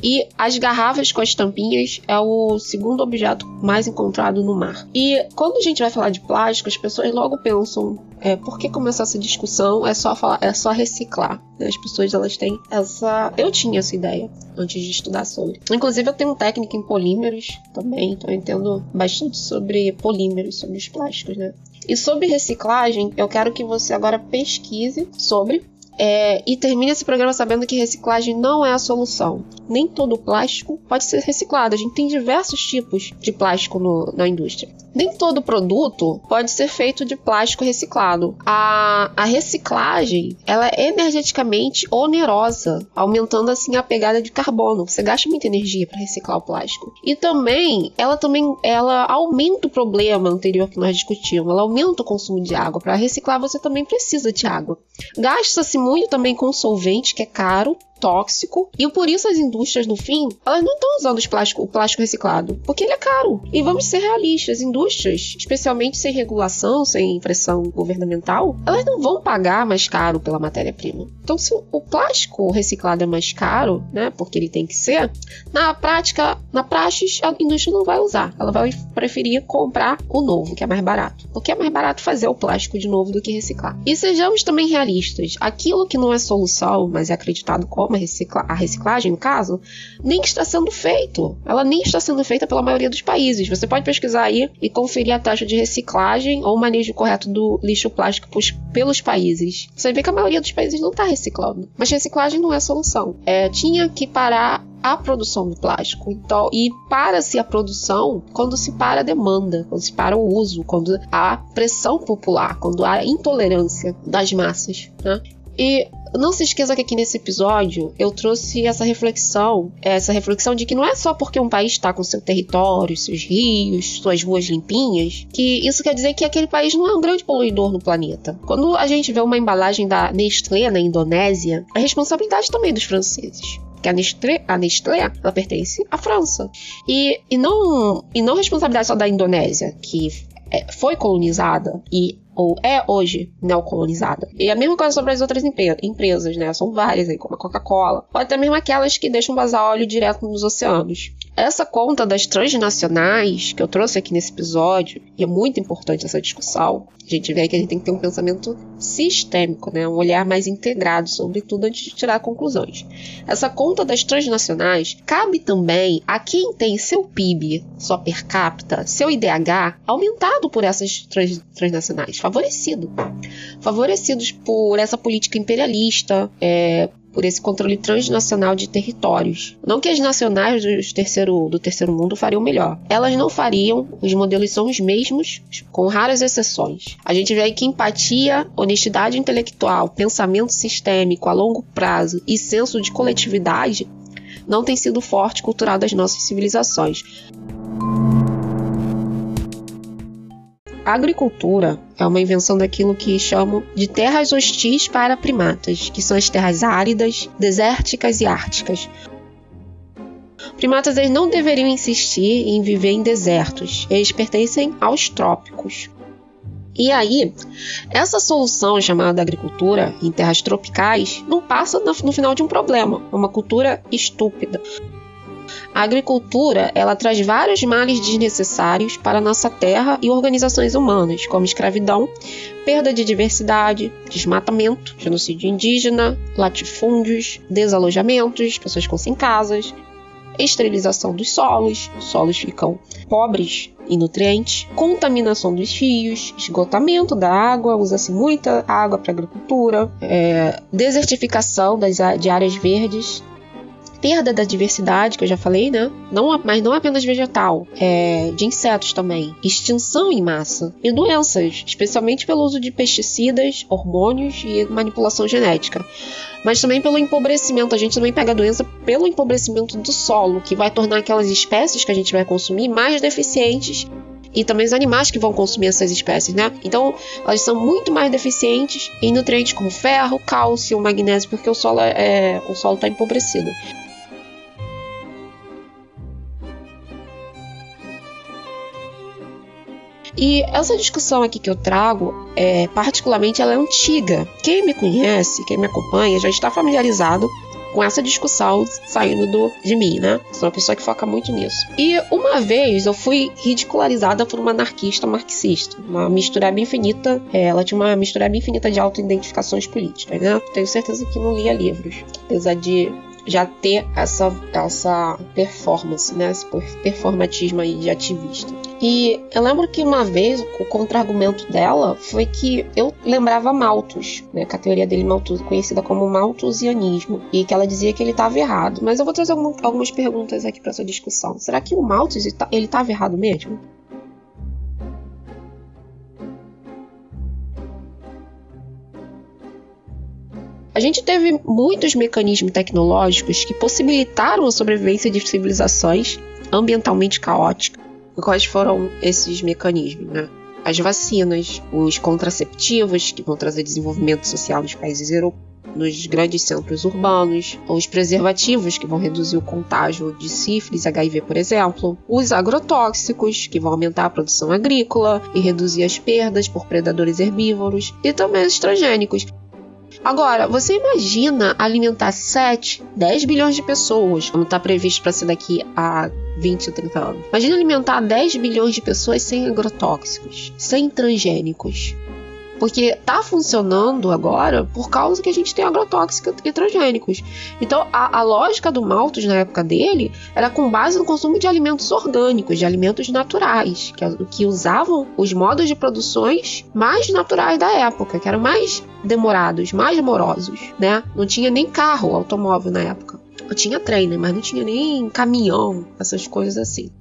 E as garrafas com as tampinhas é o segundo objeto mais encontrado no mar. E quando a gente vai falar de plástico, as pessoas logo pensam é, por que começar essa discussão? É só falar, é só reciclar. Né? As pessoas elas têm essa. Eu tinha essa ideia antes de estudar sobre. Inclusive, eu tenho técnica em polímeros também, então eu entendo bastante sobre polímeros, sobre os plásticos, né? E sobre reciclagem, eu quero que você agora pesquise sobre é, e termine esse programa sabendo que reciclagem não é a solução. Nem todo plástico pode ser reciclado. A gente tem diversos tipos de plástico no, na indústria. Nem todo produto pode ser feito de plástico reciclado. A, a reciclagem ela é energeticamente onerosa, aumentando assim a pegada de carbono. Você gasta muita energia para reciclar o plástico. E também ela também ela aumenta o problema anterior que nós discutimos. Ela aumenta o consumo de água. Para reciclar você também precisa de água. Gasta-se muito também com solvente, que é caro, tóxico. E por isso as indústrias, no fim, elas não estão usando plástico, o plástico reciclado, porque ele é caro. E vamos ser realistas, indústrias, especialmente sem regulação, sem pressão governamental, elas não vão pagar mais caro pela matéria-prima. Então, se o plástico reciclado é mais caro, né, porque ele tem que ser, na prática, na praxis, a indústria não vai usar. Ela vai preferir comprar o novo, que é mais barato. Porque é mais barato fazer o plástico de novo do que reciclar. E sejamos também realistas. Aquilo que não é solução, mas é acreditado como a, recicla a reciclagem, no caso, nem está sendo feito. Ela nem está sendo feita pela maioria dos países. Você pode pesquisar aí e conferir a taxa de reciclagem ou o manejo correto do lixo plástico pelos países. Você vê que a maioria dos países não está reciclando. Mas reciclagem não é a solução. É, tinha que parar a produção do plástico. Então, e para-se a produção quando se para a demanda, quando se para o uso, quando há pressão popular, quando há intolerância das massas. Né? E não se esqueça que aqui nesse episódio eu trouxe essa reflexão, essa reflexão de que não é só porque um país está com seu território, seus rios, suas ruas limpinhas, que isso quer dizer que aquele país não é um grande poluidor no planeta. Quando a gente vê uma embalagem da Nestlé na Indonésia, a responsabilidade também é dos franceses que a Nestlé, a Nestlé ela pertence à França. E, e, não, e não responsabilidade só da Indonésia, que é, foi colonizada e ou é hoje neocolonizada. E a mesma coisa sobre as outras empresas, né? São várias aí, como a Coca-Cola. Pode até mesmo aquelas que deixam vazar óleo direto nos oceanos. Essa conta das transnacionais que eu trouxe aqui nesse episódio, e é muito importante essa discussão, a gente vê que a gente tem que ter um pensamento sistêmico, né? um olhar mais integrado sobre tudo antes de tirar conclusões. Essa conta das transnacionais cabe também a quem tem seu PIB, sua per capita, seu IDH aumentado por essas trans, transnacionais, favorecido. Favorecidos por essa política imperialista, é, por esse controle transnacional de territórios. Não que as nacionais do terceiro, do terceiro mundo fariam melhor. Elas não fariam, os modelos são os mesmos, com raras exceções. A gente vê aí que empatia, honestidade intelectual, pensamento sistêmico a longo prazo e senso de coletividade não tem sido forte cultural das nossas civilizações. Agricultura é uma invenção daquilo que chamam de terras hostis para primatas, que são as terras áridas, desérticas e árticas. Primatas não deveriam insistir em viver em desertos, eles pertencem aos trópicos. E aí, essa solução chamada agricultura em terras tropicais não passa no final de um problema, é uma cultura estúpida. A agricultura, ela traz vários males desnecessários para nossa terra e organizações humanas, como escravidão, perda de diversidade, desmatamento, genocídio indígena, latifúndios, desalojamentos, pessoas ficam sem casas, esterilização dos solos, os solos ficam pobres em nutrientes, contaminação dos rios, esgotamento da água, usa-se muita água para agricultura, é, desertificação das, de áreas verdes, perda da diversidade, que eu já falei, né? Não, mas não apenas vegetal, é, de insetos também, extinção em massa e doenças, especialmente pelo uso de pesticidas, hormônios e manipulação genética. Mas também pelo empobrecimento, a gente também pega a doença pelo empobrecimento do solo, que vai tornar aquelas espécies que a gente vai consumir mais deficientes e também os animais que vão consumir essas espécies, né? Então, elas são muito mais deficientes em nutrientes como ferro, cálcio, magnésio, porque o solo é, é o solo está empobrecido. E essa discussão aqui que eu trago, é, particularmente, ela é antiga. Quem me conhece, quem me acompanha, já está familiarizado com essa discussão saindo do, de mim, né? Sou uma pessoa que foca muito nisso. E uma vez eu fui ridicularizada por uma anarquista marxista, uma mistureba infinita. É, ela tinha uma mistureba infinita de auto-identificações políticas, né? Tenho certeza que não lia livros, apesar de já ter essa, essa performance, né? Esse performatismo aí de ativista. E eu lembro que uma vez o contra-argumento dela foi que eu lembrava Malthus, né, que a teoria dele Malthus, conhecida como Malthusianismo, e que ela dizia que ele estava errado. Mas eu vou trazer algumas perguntas aqui para essa discussão. Será que o Malthus ele estava errado mesmo? A gente teve muitos mecanismos tecnológicos que possibilitaram a sobrevivência de civilizações ambientalmente caóticas quais foram esses mecanismos, né? As vacinas, os contraceptivos, que vão trazer desenvolvimento social nos países europeus, nos grandes centros urbanos, os preservativos, que vão reduzir o contágio de sífilis, HIV, por exemplo, os agrotóxicos, que vão aumentar a produção agrícola e reduzir as perdas por predadores herbívoros, e também os transgênicos, Agora, você imagina alimentar 7, 10 bilhões de pessoas, como está previsto para ser daqui a 20 ou 30 anos. Imagina alimentar 10 bilhões de pessoas sem agrotóxicos, sem transgênicos. Porque tá funcionando agora por causa que a gente tem agrotóxicos e transgênicos. Então, a, a, lógica do Malthus na época dele era com base no consumo de alimentos orgânicos, de alimentos naturais, que, que usavam os modos de produções mais naturais da época, que eram mais demorados, mais morosos, né? Não tinha nem carro, automóvel na época. Eu tinha trem, né? mas não tinha nem caminhão, essas coisas assim.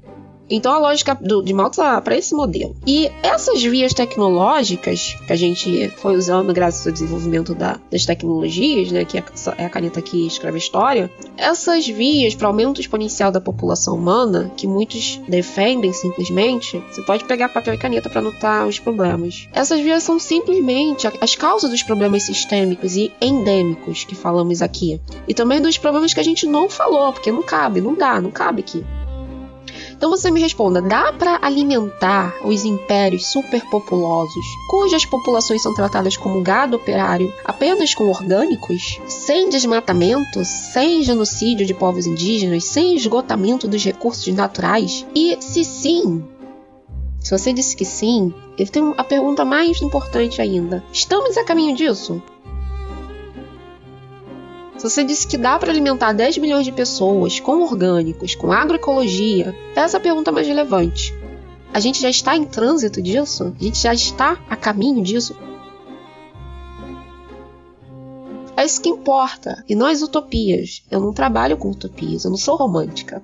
Então a lógica do, de Malthus para esse modelo. E essas vias tecnológicas que a gente foi usando graças ao desenvolvimento da, das tecnologias, né, que é, é a caneta que escreve a história, essas vias para aumento exponencial da população humana, que muitos defendem simplesmente, você pode pegar papel e caneta para anotar os problemas. Essas vias são simplesmente as causas dos problemas sistêmicos e endêmicos que falamos aqui. E também dos problemas que a gente não falou, porque não cabe, não dá, não cabe aqui. Então você me responda: dá para alimentar os impérios superpopulosos, cujas populações são tratadas como gado operário, apenas com orgânicos, sem desmatamento, sem genocídio de povos indígenas, sem esgotamento dos recursos naturais? E se sim, se você disse que sim, eu tenho a pergunta mais importante ainda: estamos a caminho disso? Se você disse que dá para alimentar 10 milhões de pessoas com orgânicos, com agroecologia, essa é a pergunta mais relevante. A gente já está em trânsito disso? A gente já está a caminho disso? É isso que importa, e não as utopias. Eu não trabalho com utopias, eu não sou romântica.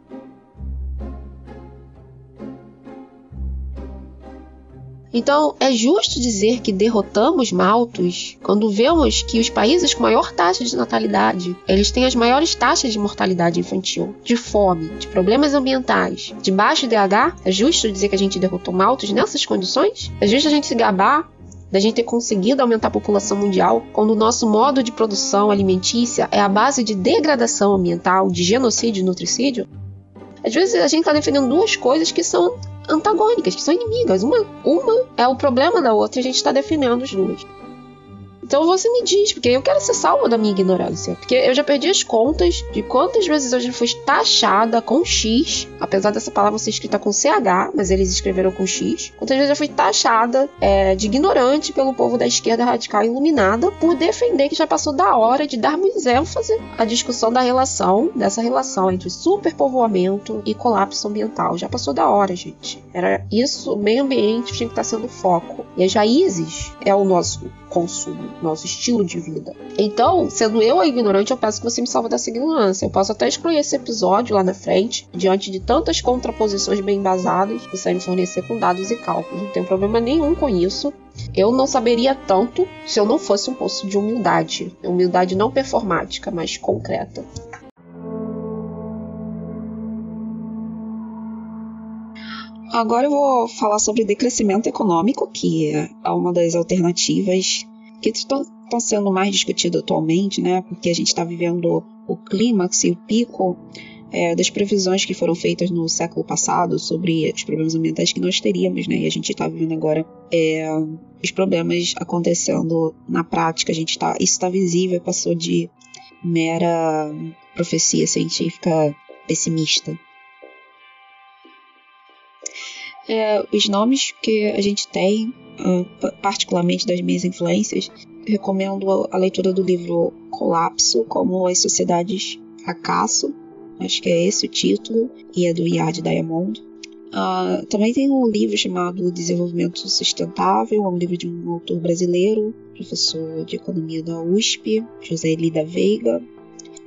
Então, é justo dizer que derrotamos Malthus quando vemos que os países com maior taxa de natalidade, eles têm as maiores taxas de mortalidade infantil, de fome, de problemas ambientais, de baixo DH. É justo dizer que a gente derrotou Malthus nessas condições? É justo a gente se gabar da gente ter conseguido aumentar a população mundial, quando o nosso modo de produção alimentícia é a base de degradação ambiental, de genocídio e nutricídio, às vezes a gente está defendendo duas coisas que são antagônicas, que são inimigas. Uma, uma é o problema da outra e a gente está defendendo as duas. Então você me diz, porque eu quero ser salva da minha ignorância. Porque eu já perdi as contas de quantas vezes eu já fui taxada com X, apesar dessa palavra ser escrita com CH, mas eles escreveram com X. Quantas vezes eu fui taxada é, de ignorante pelo povo da esquerda radical iluminada por defender que já passou da hora de darmos ênfase à discussão da relação, dessa relação entre superpovoamento e colapso ambiental. Já passou da hora, gente. Era isso, o meio ambiente tinha que estar sendo foco. E as raízes é o nosso consumo, nosso estilo de vida. Então, sendo eu a ignorante, eu peço que você me salve dessa ignorância. Eu posso até excluir esse episódio lá na frente, diante de tantas contraposições bem embasadas, você me fornecer com dados e cálculos. Não tem problema nenhum com isso. Eu não saberia tanto se eu não fosse um poço de humildade. Humildade não performática, mas concreta. Agora eu vou falar sobre decrescimento econômico, que é uma das alternativas que estão, estão sendo mais discutido atualmente, né? Porque a gente está vivendo o clímax e o pico é, das previsões que foram feitas no século passado sobre os problemas ambientais que nós teríamos, né? E a gente está vivendo agora é, os problemas acontecendo na prática. A gente tá, isso está visível, passou de mera profecia científica pessimista é, os nomes que a gente tem, particularmente das minhas influências, recomendo a leitura do livro Colapso, como as sociedades fracasso, acho que é esse o título, e é do Yad Diamond. Uh, também tem um livro chamado Desenvolvimento Sustentável, é um livro de um autor brasileiro, professor de economia da USP, José Elida Veiga.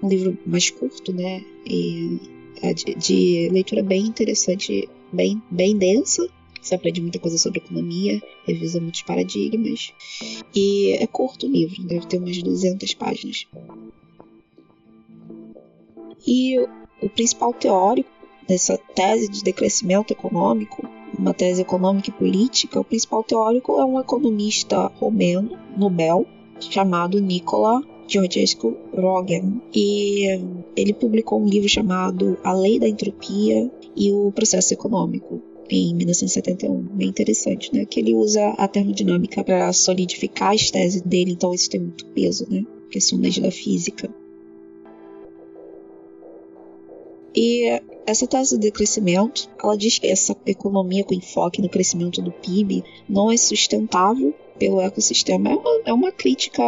Um livro mais curto, né? E é de, de leitura bem interessante bem, bem densa. Você aprende muita coisa sobre economia, revisa muitos paradigmas. E é curto o livro, deve ter umas 200 páginas. E o principal teórico dessa tese de decrescimento econômico, uma tese econômica e política, o principal teórico é um economista romeno, Nobel, chamado Nicola Georgescu Rogan. E ele publicou um livro chamado A Lei da Entropia e o Processo Econômico, em 1971. Bem interessante, né? Que ele usa a termodinâmica para solidificar as teses dele, então isso tem muito peso, né? Questões da física. E essa tese de crescimento, ela diz que essa economia com enfoque no crescimento do PIB não é sustentável pelo ecossistema. É uma, é uma crítica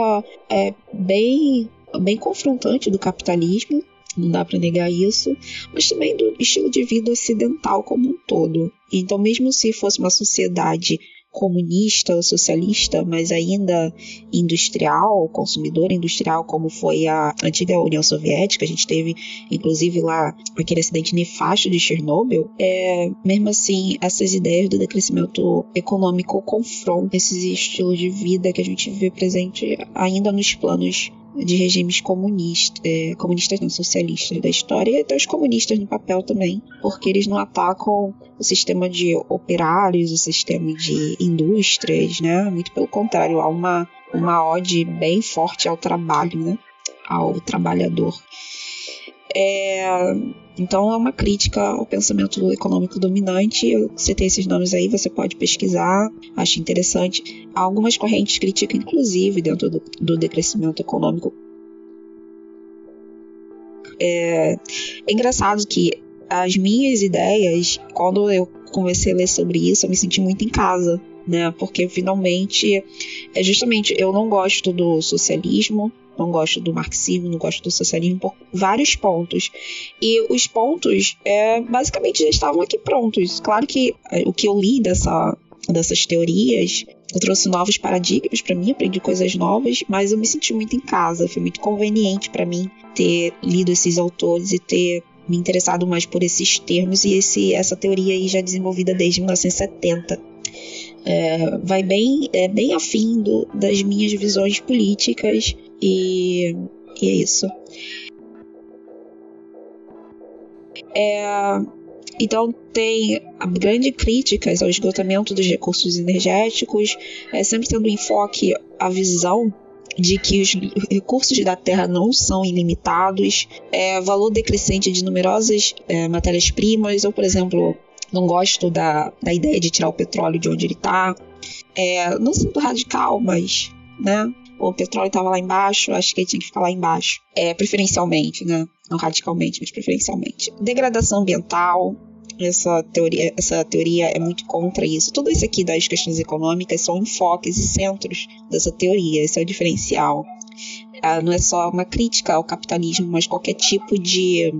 é, bem, bem confrontante do capitalismo, não dá para negar isso, mas também do estilo de vida ocidental como um todo. Então, mesmo se fosse uma sociedade comunista ou socialista, mas ainda industrial, consumidor industrial, como foi a antiga União Soviética. A gente teve, inclusive, lá aquele acidente nefasto de Chernobyl. É, mesmo assim, essas ideias do decrescimento econômico confrontam esses estilos de vida que a gente vê presente ainda nos planos de regimes comunistas, é, comunistas não socialistas da história e até os comunistas no papel também, porque eles não atacam o sistema de operários, o sistema de indústrias, né? Muito pelo contrário, há uma, uma ode bem forte ao trabalho, né? Ao trabalhador. É, então é uma crítica ao pensamento econômico dominante. Você tem esses nomes aí, você pode pesquisar, acho interessante. Algumas correntes criticam, inclusive, dentro do, do decrescimento econômico. É, é engraçado que as minhas ideias, quando eu comecei a ler sobre isso, eu me senti muito em casa, né? Porque finalmente, é justamente, eu não gosto do socialismo, não gosto do marxismo, não gosto do socialismo por vários pontos. E os pontos, é, basicamente, já estavam aqui prontos. Claro que é, o que eu li dessa, dessas teorias eu trouxe novos paradigmas para mim, aprendi coisas novas, mas eu me senti muito em casa. Foi muito conveniente para mim ter lido esses autores e ter me interessado mais por esses termos e esse, essa teoria aí já desenvolvida desde 1970. é, vai bem, é bem afim do, das minhas visões políticas e, e é isso. É, então tem grandes críticas ao esgotamento dos recursos energéticos, é, sempre tendo enfoque a visão de que os recursos da Terra não são ilimitados, é, valor decrescente de numerosas é, matérias-primas, ou, por exemplo, não gosto da, da ideia de tirar o petróleo de onde ele está. É, não sendo radical, mas né, o petróleo estava lá embaixo, acho que ele tinha que ficar lá embaixo. É, preferencialmente, né? Não radicalmente, mas preferencialmente. Degradação ambiental, essa teoria, essa teoria é muito contra isso. Tudo isso aqui das questões econômicas são enfoques e centros dessa teoria. Esse é o diferencial. Ah, não é só uma crítica ao capitalismo, mas qualquer tipo de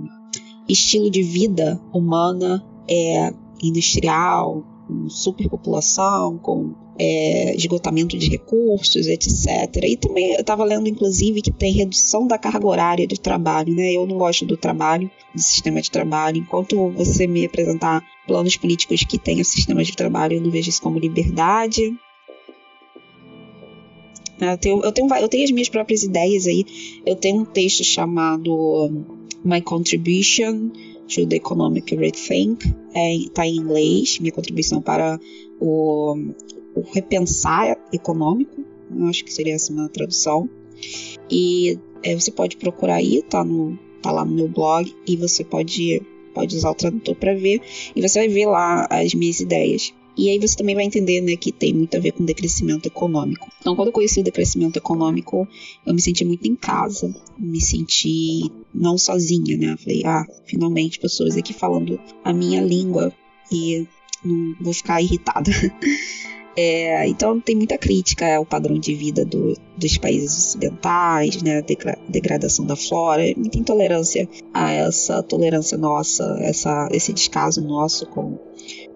estilo de vida humana é industrial, com superpopulação, com é, esgotamento de recursos, etc. E também eu estava lendo, inclusive, que tem redução da carga horária de trabalho, né? Eu não gosto do trabalho, do sistema de trabalho. Enquanto você me apresentar planos políticos que tenham sistema de trabalho, eu não vejo isso como liberdade. Eu tenho, eu, tenho, eu tenho as minhas próprias ideias aí. Eu tenho um texto chamado My Contribution to the Economic Rethink. Está é, tá em inglês, minha contribuição para o, o repensar econômico, acho que seria essa uma tradução. E é, você pode procurar aí, tá, no, tá lá no meu blog, e você pode, pode usar o tradutor para ver, e você vai ver lá as minhas ideias. E aí você também vai entender né, que tem muito a ver com decrescimento econômico. Então, quando eu conheci o decrescimento econômico, eu me senti muito em casa, me senti não sozinha, né? Falei, ah, finalmente pessoas aqui falando a minha língua e não vou ficar irritada. [laughs] É, então tem muita crítica ao padrão de vida do, dos países ocidentais, né, degradação da flora, muita intolerância a essa tolerância nossa, essa, esse descaso nosso com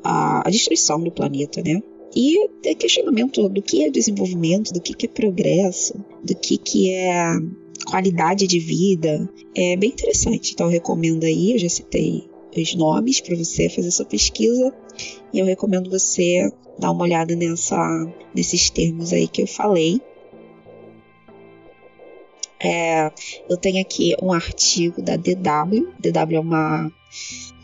a, a destruição do planeta, né? E questionamento do que é desenvolvimento, do que, que é progresso, do que, que é qualidade de vida. É bem interessante. Então eu recomendo aí, eu já citei os nomes para você fazer sua pesquisa e eu recomendo você dar uma olhada nessa, nesses termos aí que eu falei. É, eu tenho aqui um artigo da DW. DW é uma,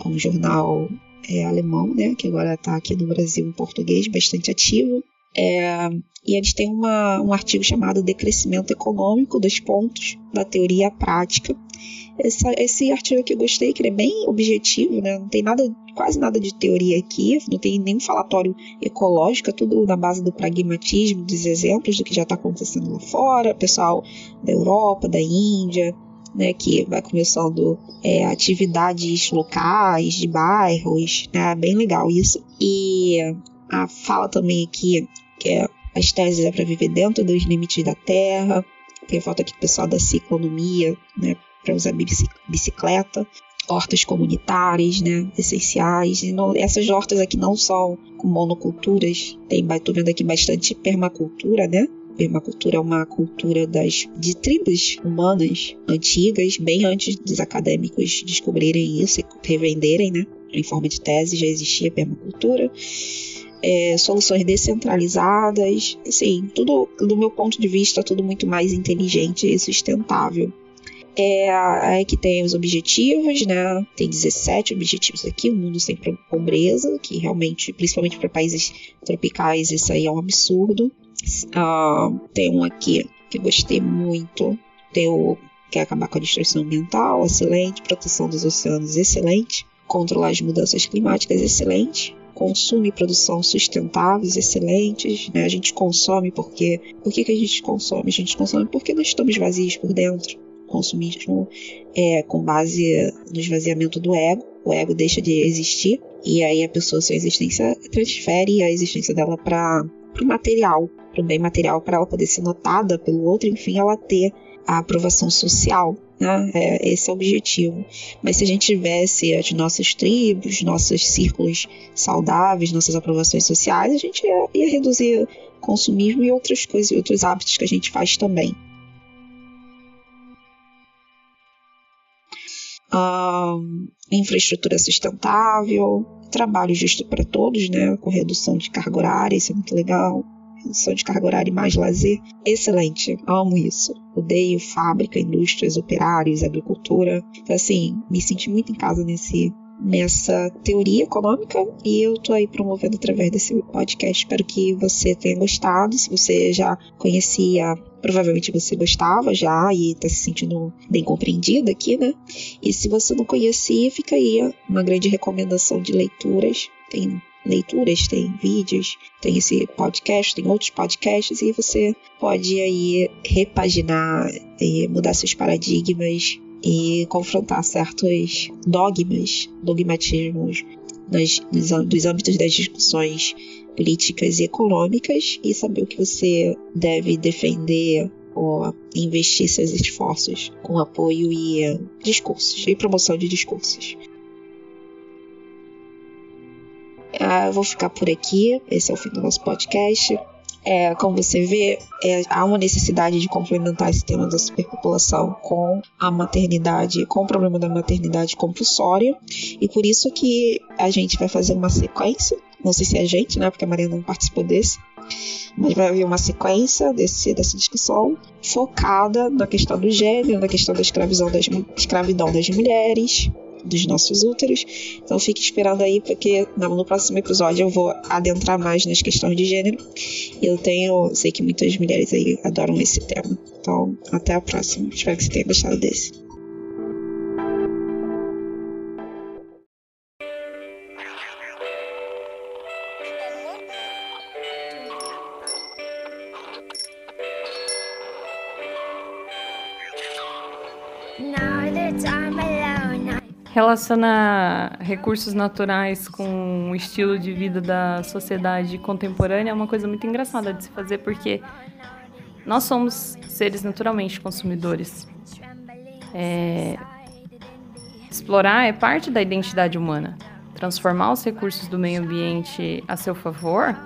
é um jornal é, alemão, né, que agora está aqui no Brasil em português, bastante ativo. É, e eles têm uma, um artigo chamado Decrescimento Econômico dos Pontos da Teoria Prática. Essa, esse artigo aqui eu gostei, que ele é bem objetivo, né? não tem nada, quase nada de teoria aqui, não tem nenhum falatório ecológico, é tudo na base do pragmatismo, dos exemplos do que já está acontecendo lá fora, pessoal da Europa, da Índia, né, que vai começando é, atividades locais, de bairros, né, bem legal isso. E a fala também aqui que é as teses é para viver dentro dos limites da terra. Tem foto aqui do pessoal da ciclonomia, né, para usar bicicleta. Hortas comunitárias, né, essenciais. Não, essas hortas aqui não são monoculturas, tem, vendo aqui bastante permacultura, né, permacultura é uma cultura das, de tribos humanas antigas, bem antes dos acadêmicos descobrirem isso e revenderem, né? Em forma de tese já existia permacultura é, soluções descentralizadas, assim, tudo do meu ponto de vista, tudo muito mais inteligente e sustentável. É aí que tem os objetivos, né? Tem 17 objetivos aqui, o mundo sem pobreza, que realmente, principalmente para países tropicais, isso aí é um absurdo. Uh, tem um aqui que eu gostei muito, tem o que é acabar com a destruição ambiental, excelente, proteção dos oceanos, excelente, controlar as mudanças climáticas, excelente, consumo e produção sustentáveis, excelentes. Né? A gente consome porque. Por que, que a gente consome? A gente consome porque nós estamos vazios por dentro. Consumismo é com base no esvaziamento do ego. O ego deixa de existir e aí a pessoa, sua existência, transfere a existência dela para o material, para o bem material, para ela poder ser notada pelo outro, enfim, ela ter a aprovação social. Né? É, esse é o objetivo. Mas se a gente tivesse as nossas tribos, nossos círculos saudáveis, nossas aprovações sociais, a gente ia, ia reduzir consumismo e outras coisas, outros hábitos que a gente faz também. Infraestrutura sustentável, trabalho justo para todos, né? Com redução de carga horária, isso é muito legal. Redução de carga horária e mais lazer. Excelente, amo isso. Odeio fábrica, indústrias, operários, agricultura. Então, assim, me senti muito em casa nesse nessa teoria econômica e eu tô aí promovendo através desse podcast. Espero que você tenha gostado. Se você já conhecia, provavelmente você gostava já e tá se sentindo bem compreendido aqui, né? E se você não conhecia, fica aí uma grande recomendação de leituras. Tem leituras, tem vídeos, tem esse podcast, tem outros podcasts e você pode aí repaginar mudar seus paradigmas e confrontar certos dogmas, dogmatismos nas, dos, dos âmbitos das discussões políticas e econômicas e saber o que você deve defender ou investir seus esforços com apoio e discursos e promoção de discursos. Ah, eu vou ficar por aqui. Esse é o fim do nosso podcast. É, como você vê, é, há uma necessidade de complementar esse tema da superpopulação com a maternidade, com o problema da maternidade compulsória, e por isso que a gente vai fazer uma sequência, não sei se é a gente, né, porque a Maria não participou desse, mas vai haver uma sequência desse, dessa discussão focada na questão do gênero, na questão da escravidão das, escravidão das mulheres, dos nossos úteros. Então fique esperando aí, porque no próximo episódio eu vou adentrar mais nas questões de gênero. Eu tenho, sei que muitas mulheres aí adoram esse tema. Então, até a próxima. Espero que você tenha gostado desse. Relacionar recursos naturais com o estilo de vida da sociedade contemporânea é uma coisa muito engraçada de se fazer porque nós somos seres naturalmente consumidores. É... Explorar é parte da identidade humana. Transformar os recursos do meio ambiente a seu favor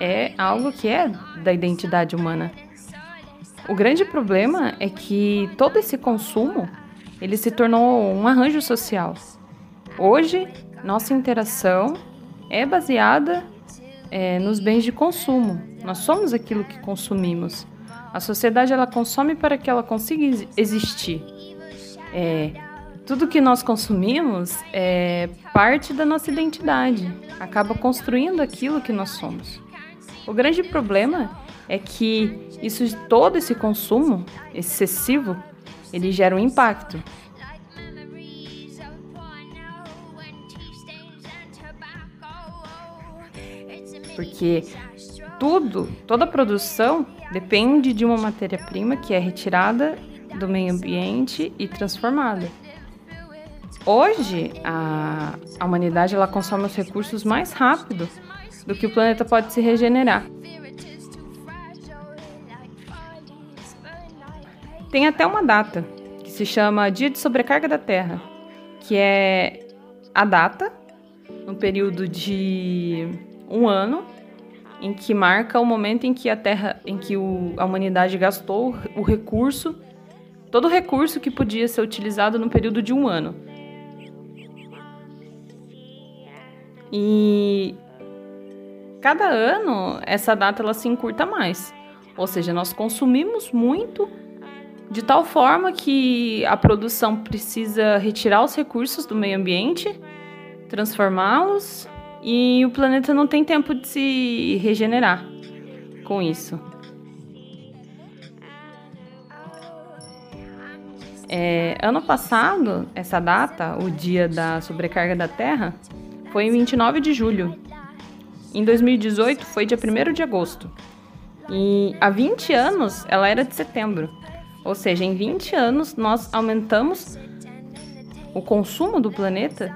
é algo que é da identidade humana. O grande problema é que todo esse consumo ele se tornou um arranjo social. Hoje, nossa interação é baseada é, nos bens de consumo. Nós somos aquilo que consumimos. A sociedade ela consome para que ela consiga existir. É, tudo que nós consumimos é parte da nossa identidade, acaba construindo aquilo que nós somos. O grande problema é que isso todo esse consumo excessivo ele gera um impacto. Porque tudo, toda produção depende de uma matéria-prima que é retirada do meio ambiente e transformada. Hoje, a, a humanidade ela consome os recursos mais rápido do que o planeta pode se regenerar. Tem até uma data que se chama Dia de Sobrecarga da Terra, que é a data, no período de um ano, em que marca o momento em que a Terra, em que o, a humanidade gastou o recurso, todo o recurso que podia ser utilizado no período de um ano. E cada ano essa data ela se encurta mais. Ou seja, nós consumimos muito de tal forma que a produção precisa retirar os recursos do meio ambiente, transformá-los e o planeta não tem tempo de se regenerar com isso. É, ano passado, essa data, o dia da sobrecarga da Terra, foi em 29 de julho. Em 2018 foi dia 1 de agosto. E há 20 anos ela era de setembro. Ou seja, em 20 anos nós aumentamos o consumo do planeta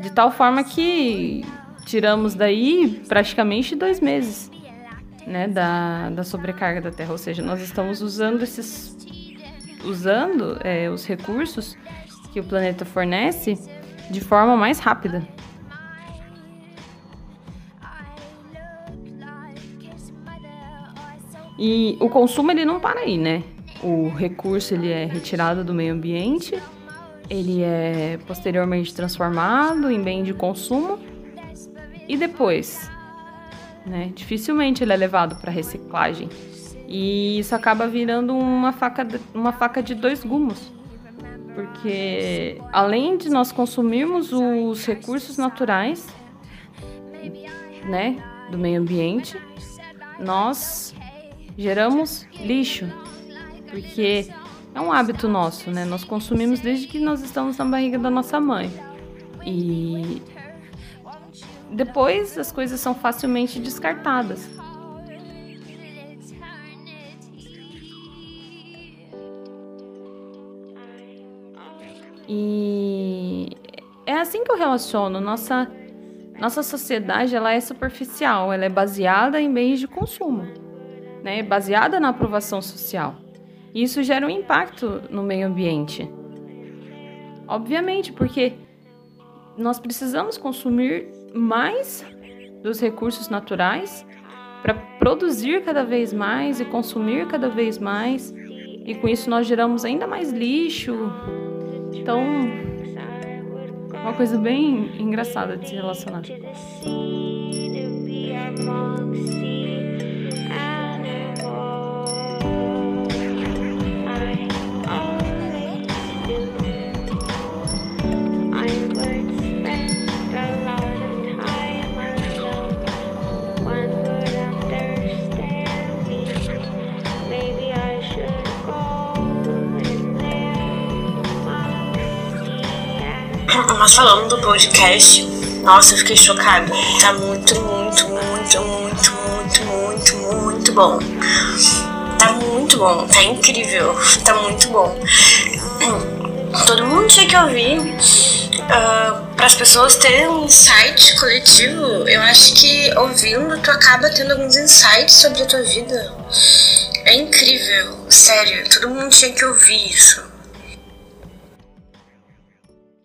de tal forma que tiramos daí praticamente dois meses né, da, da sobrecarga da Terra. Ou seja, nós estamos usando esses usando é, os recursos que o planeta fornece de forma mais rápida. E o consumo ele não para aí, né? O recurso ele é retirado do meio ambiente ele é posteriormente transformado em bem de consumo e depois, né? Dificilmente ele é levado para reciclagem. E isso acaba virando uma faca, de, uma faca de dois gumes. Porque além de nós consumirmos os recursos naturais, né, do meio ambiente, nós geramos lixo. Porque é um hábito nosso, né? Nós consumimos desde que nós estamos na barriga da nossa mãe. E depois as coisas são facilmente descartadas. E é assim que eu relaciono. Nossa, nossa sociedade ela é superficial, ela é baseada em meios de consumo, né? baseada na aprovação social. E isso gera um impacto no meio ambiente. Obviamente, porque nós precisamos consumir mais dos recursos naturais para produzir cada vez mais e consumir cada vez mais. E com isso nós geramos ainda mais lixo. Então, uma coisa bem engraçada de se relacionar. Mas falando do podcast, nossa, eu fiquei chocada. Tá muito, muito, muito, muito, muito, muito, muito bom. Tá muito bom, tá incrível, tá muito bom. Todo mundo tinha que ouvir. Uh, para as pessoas terem um insight coletivo, eu acho que ouvindo tu acaba tendo alguns insights sobre a tua vida. É incrível, sério, todo mundo tinha que ouvir isso.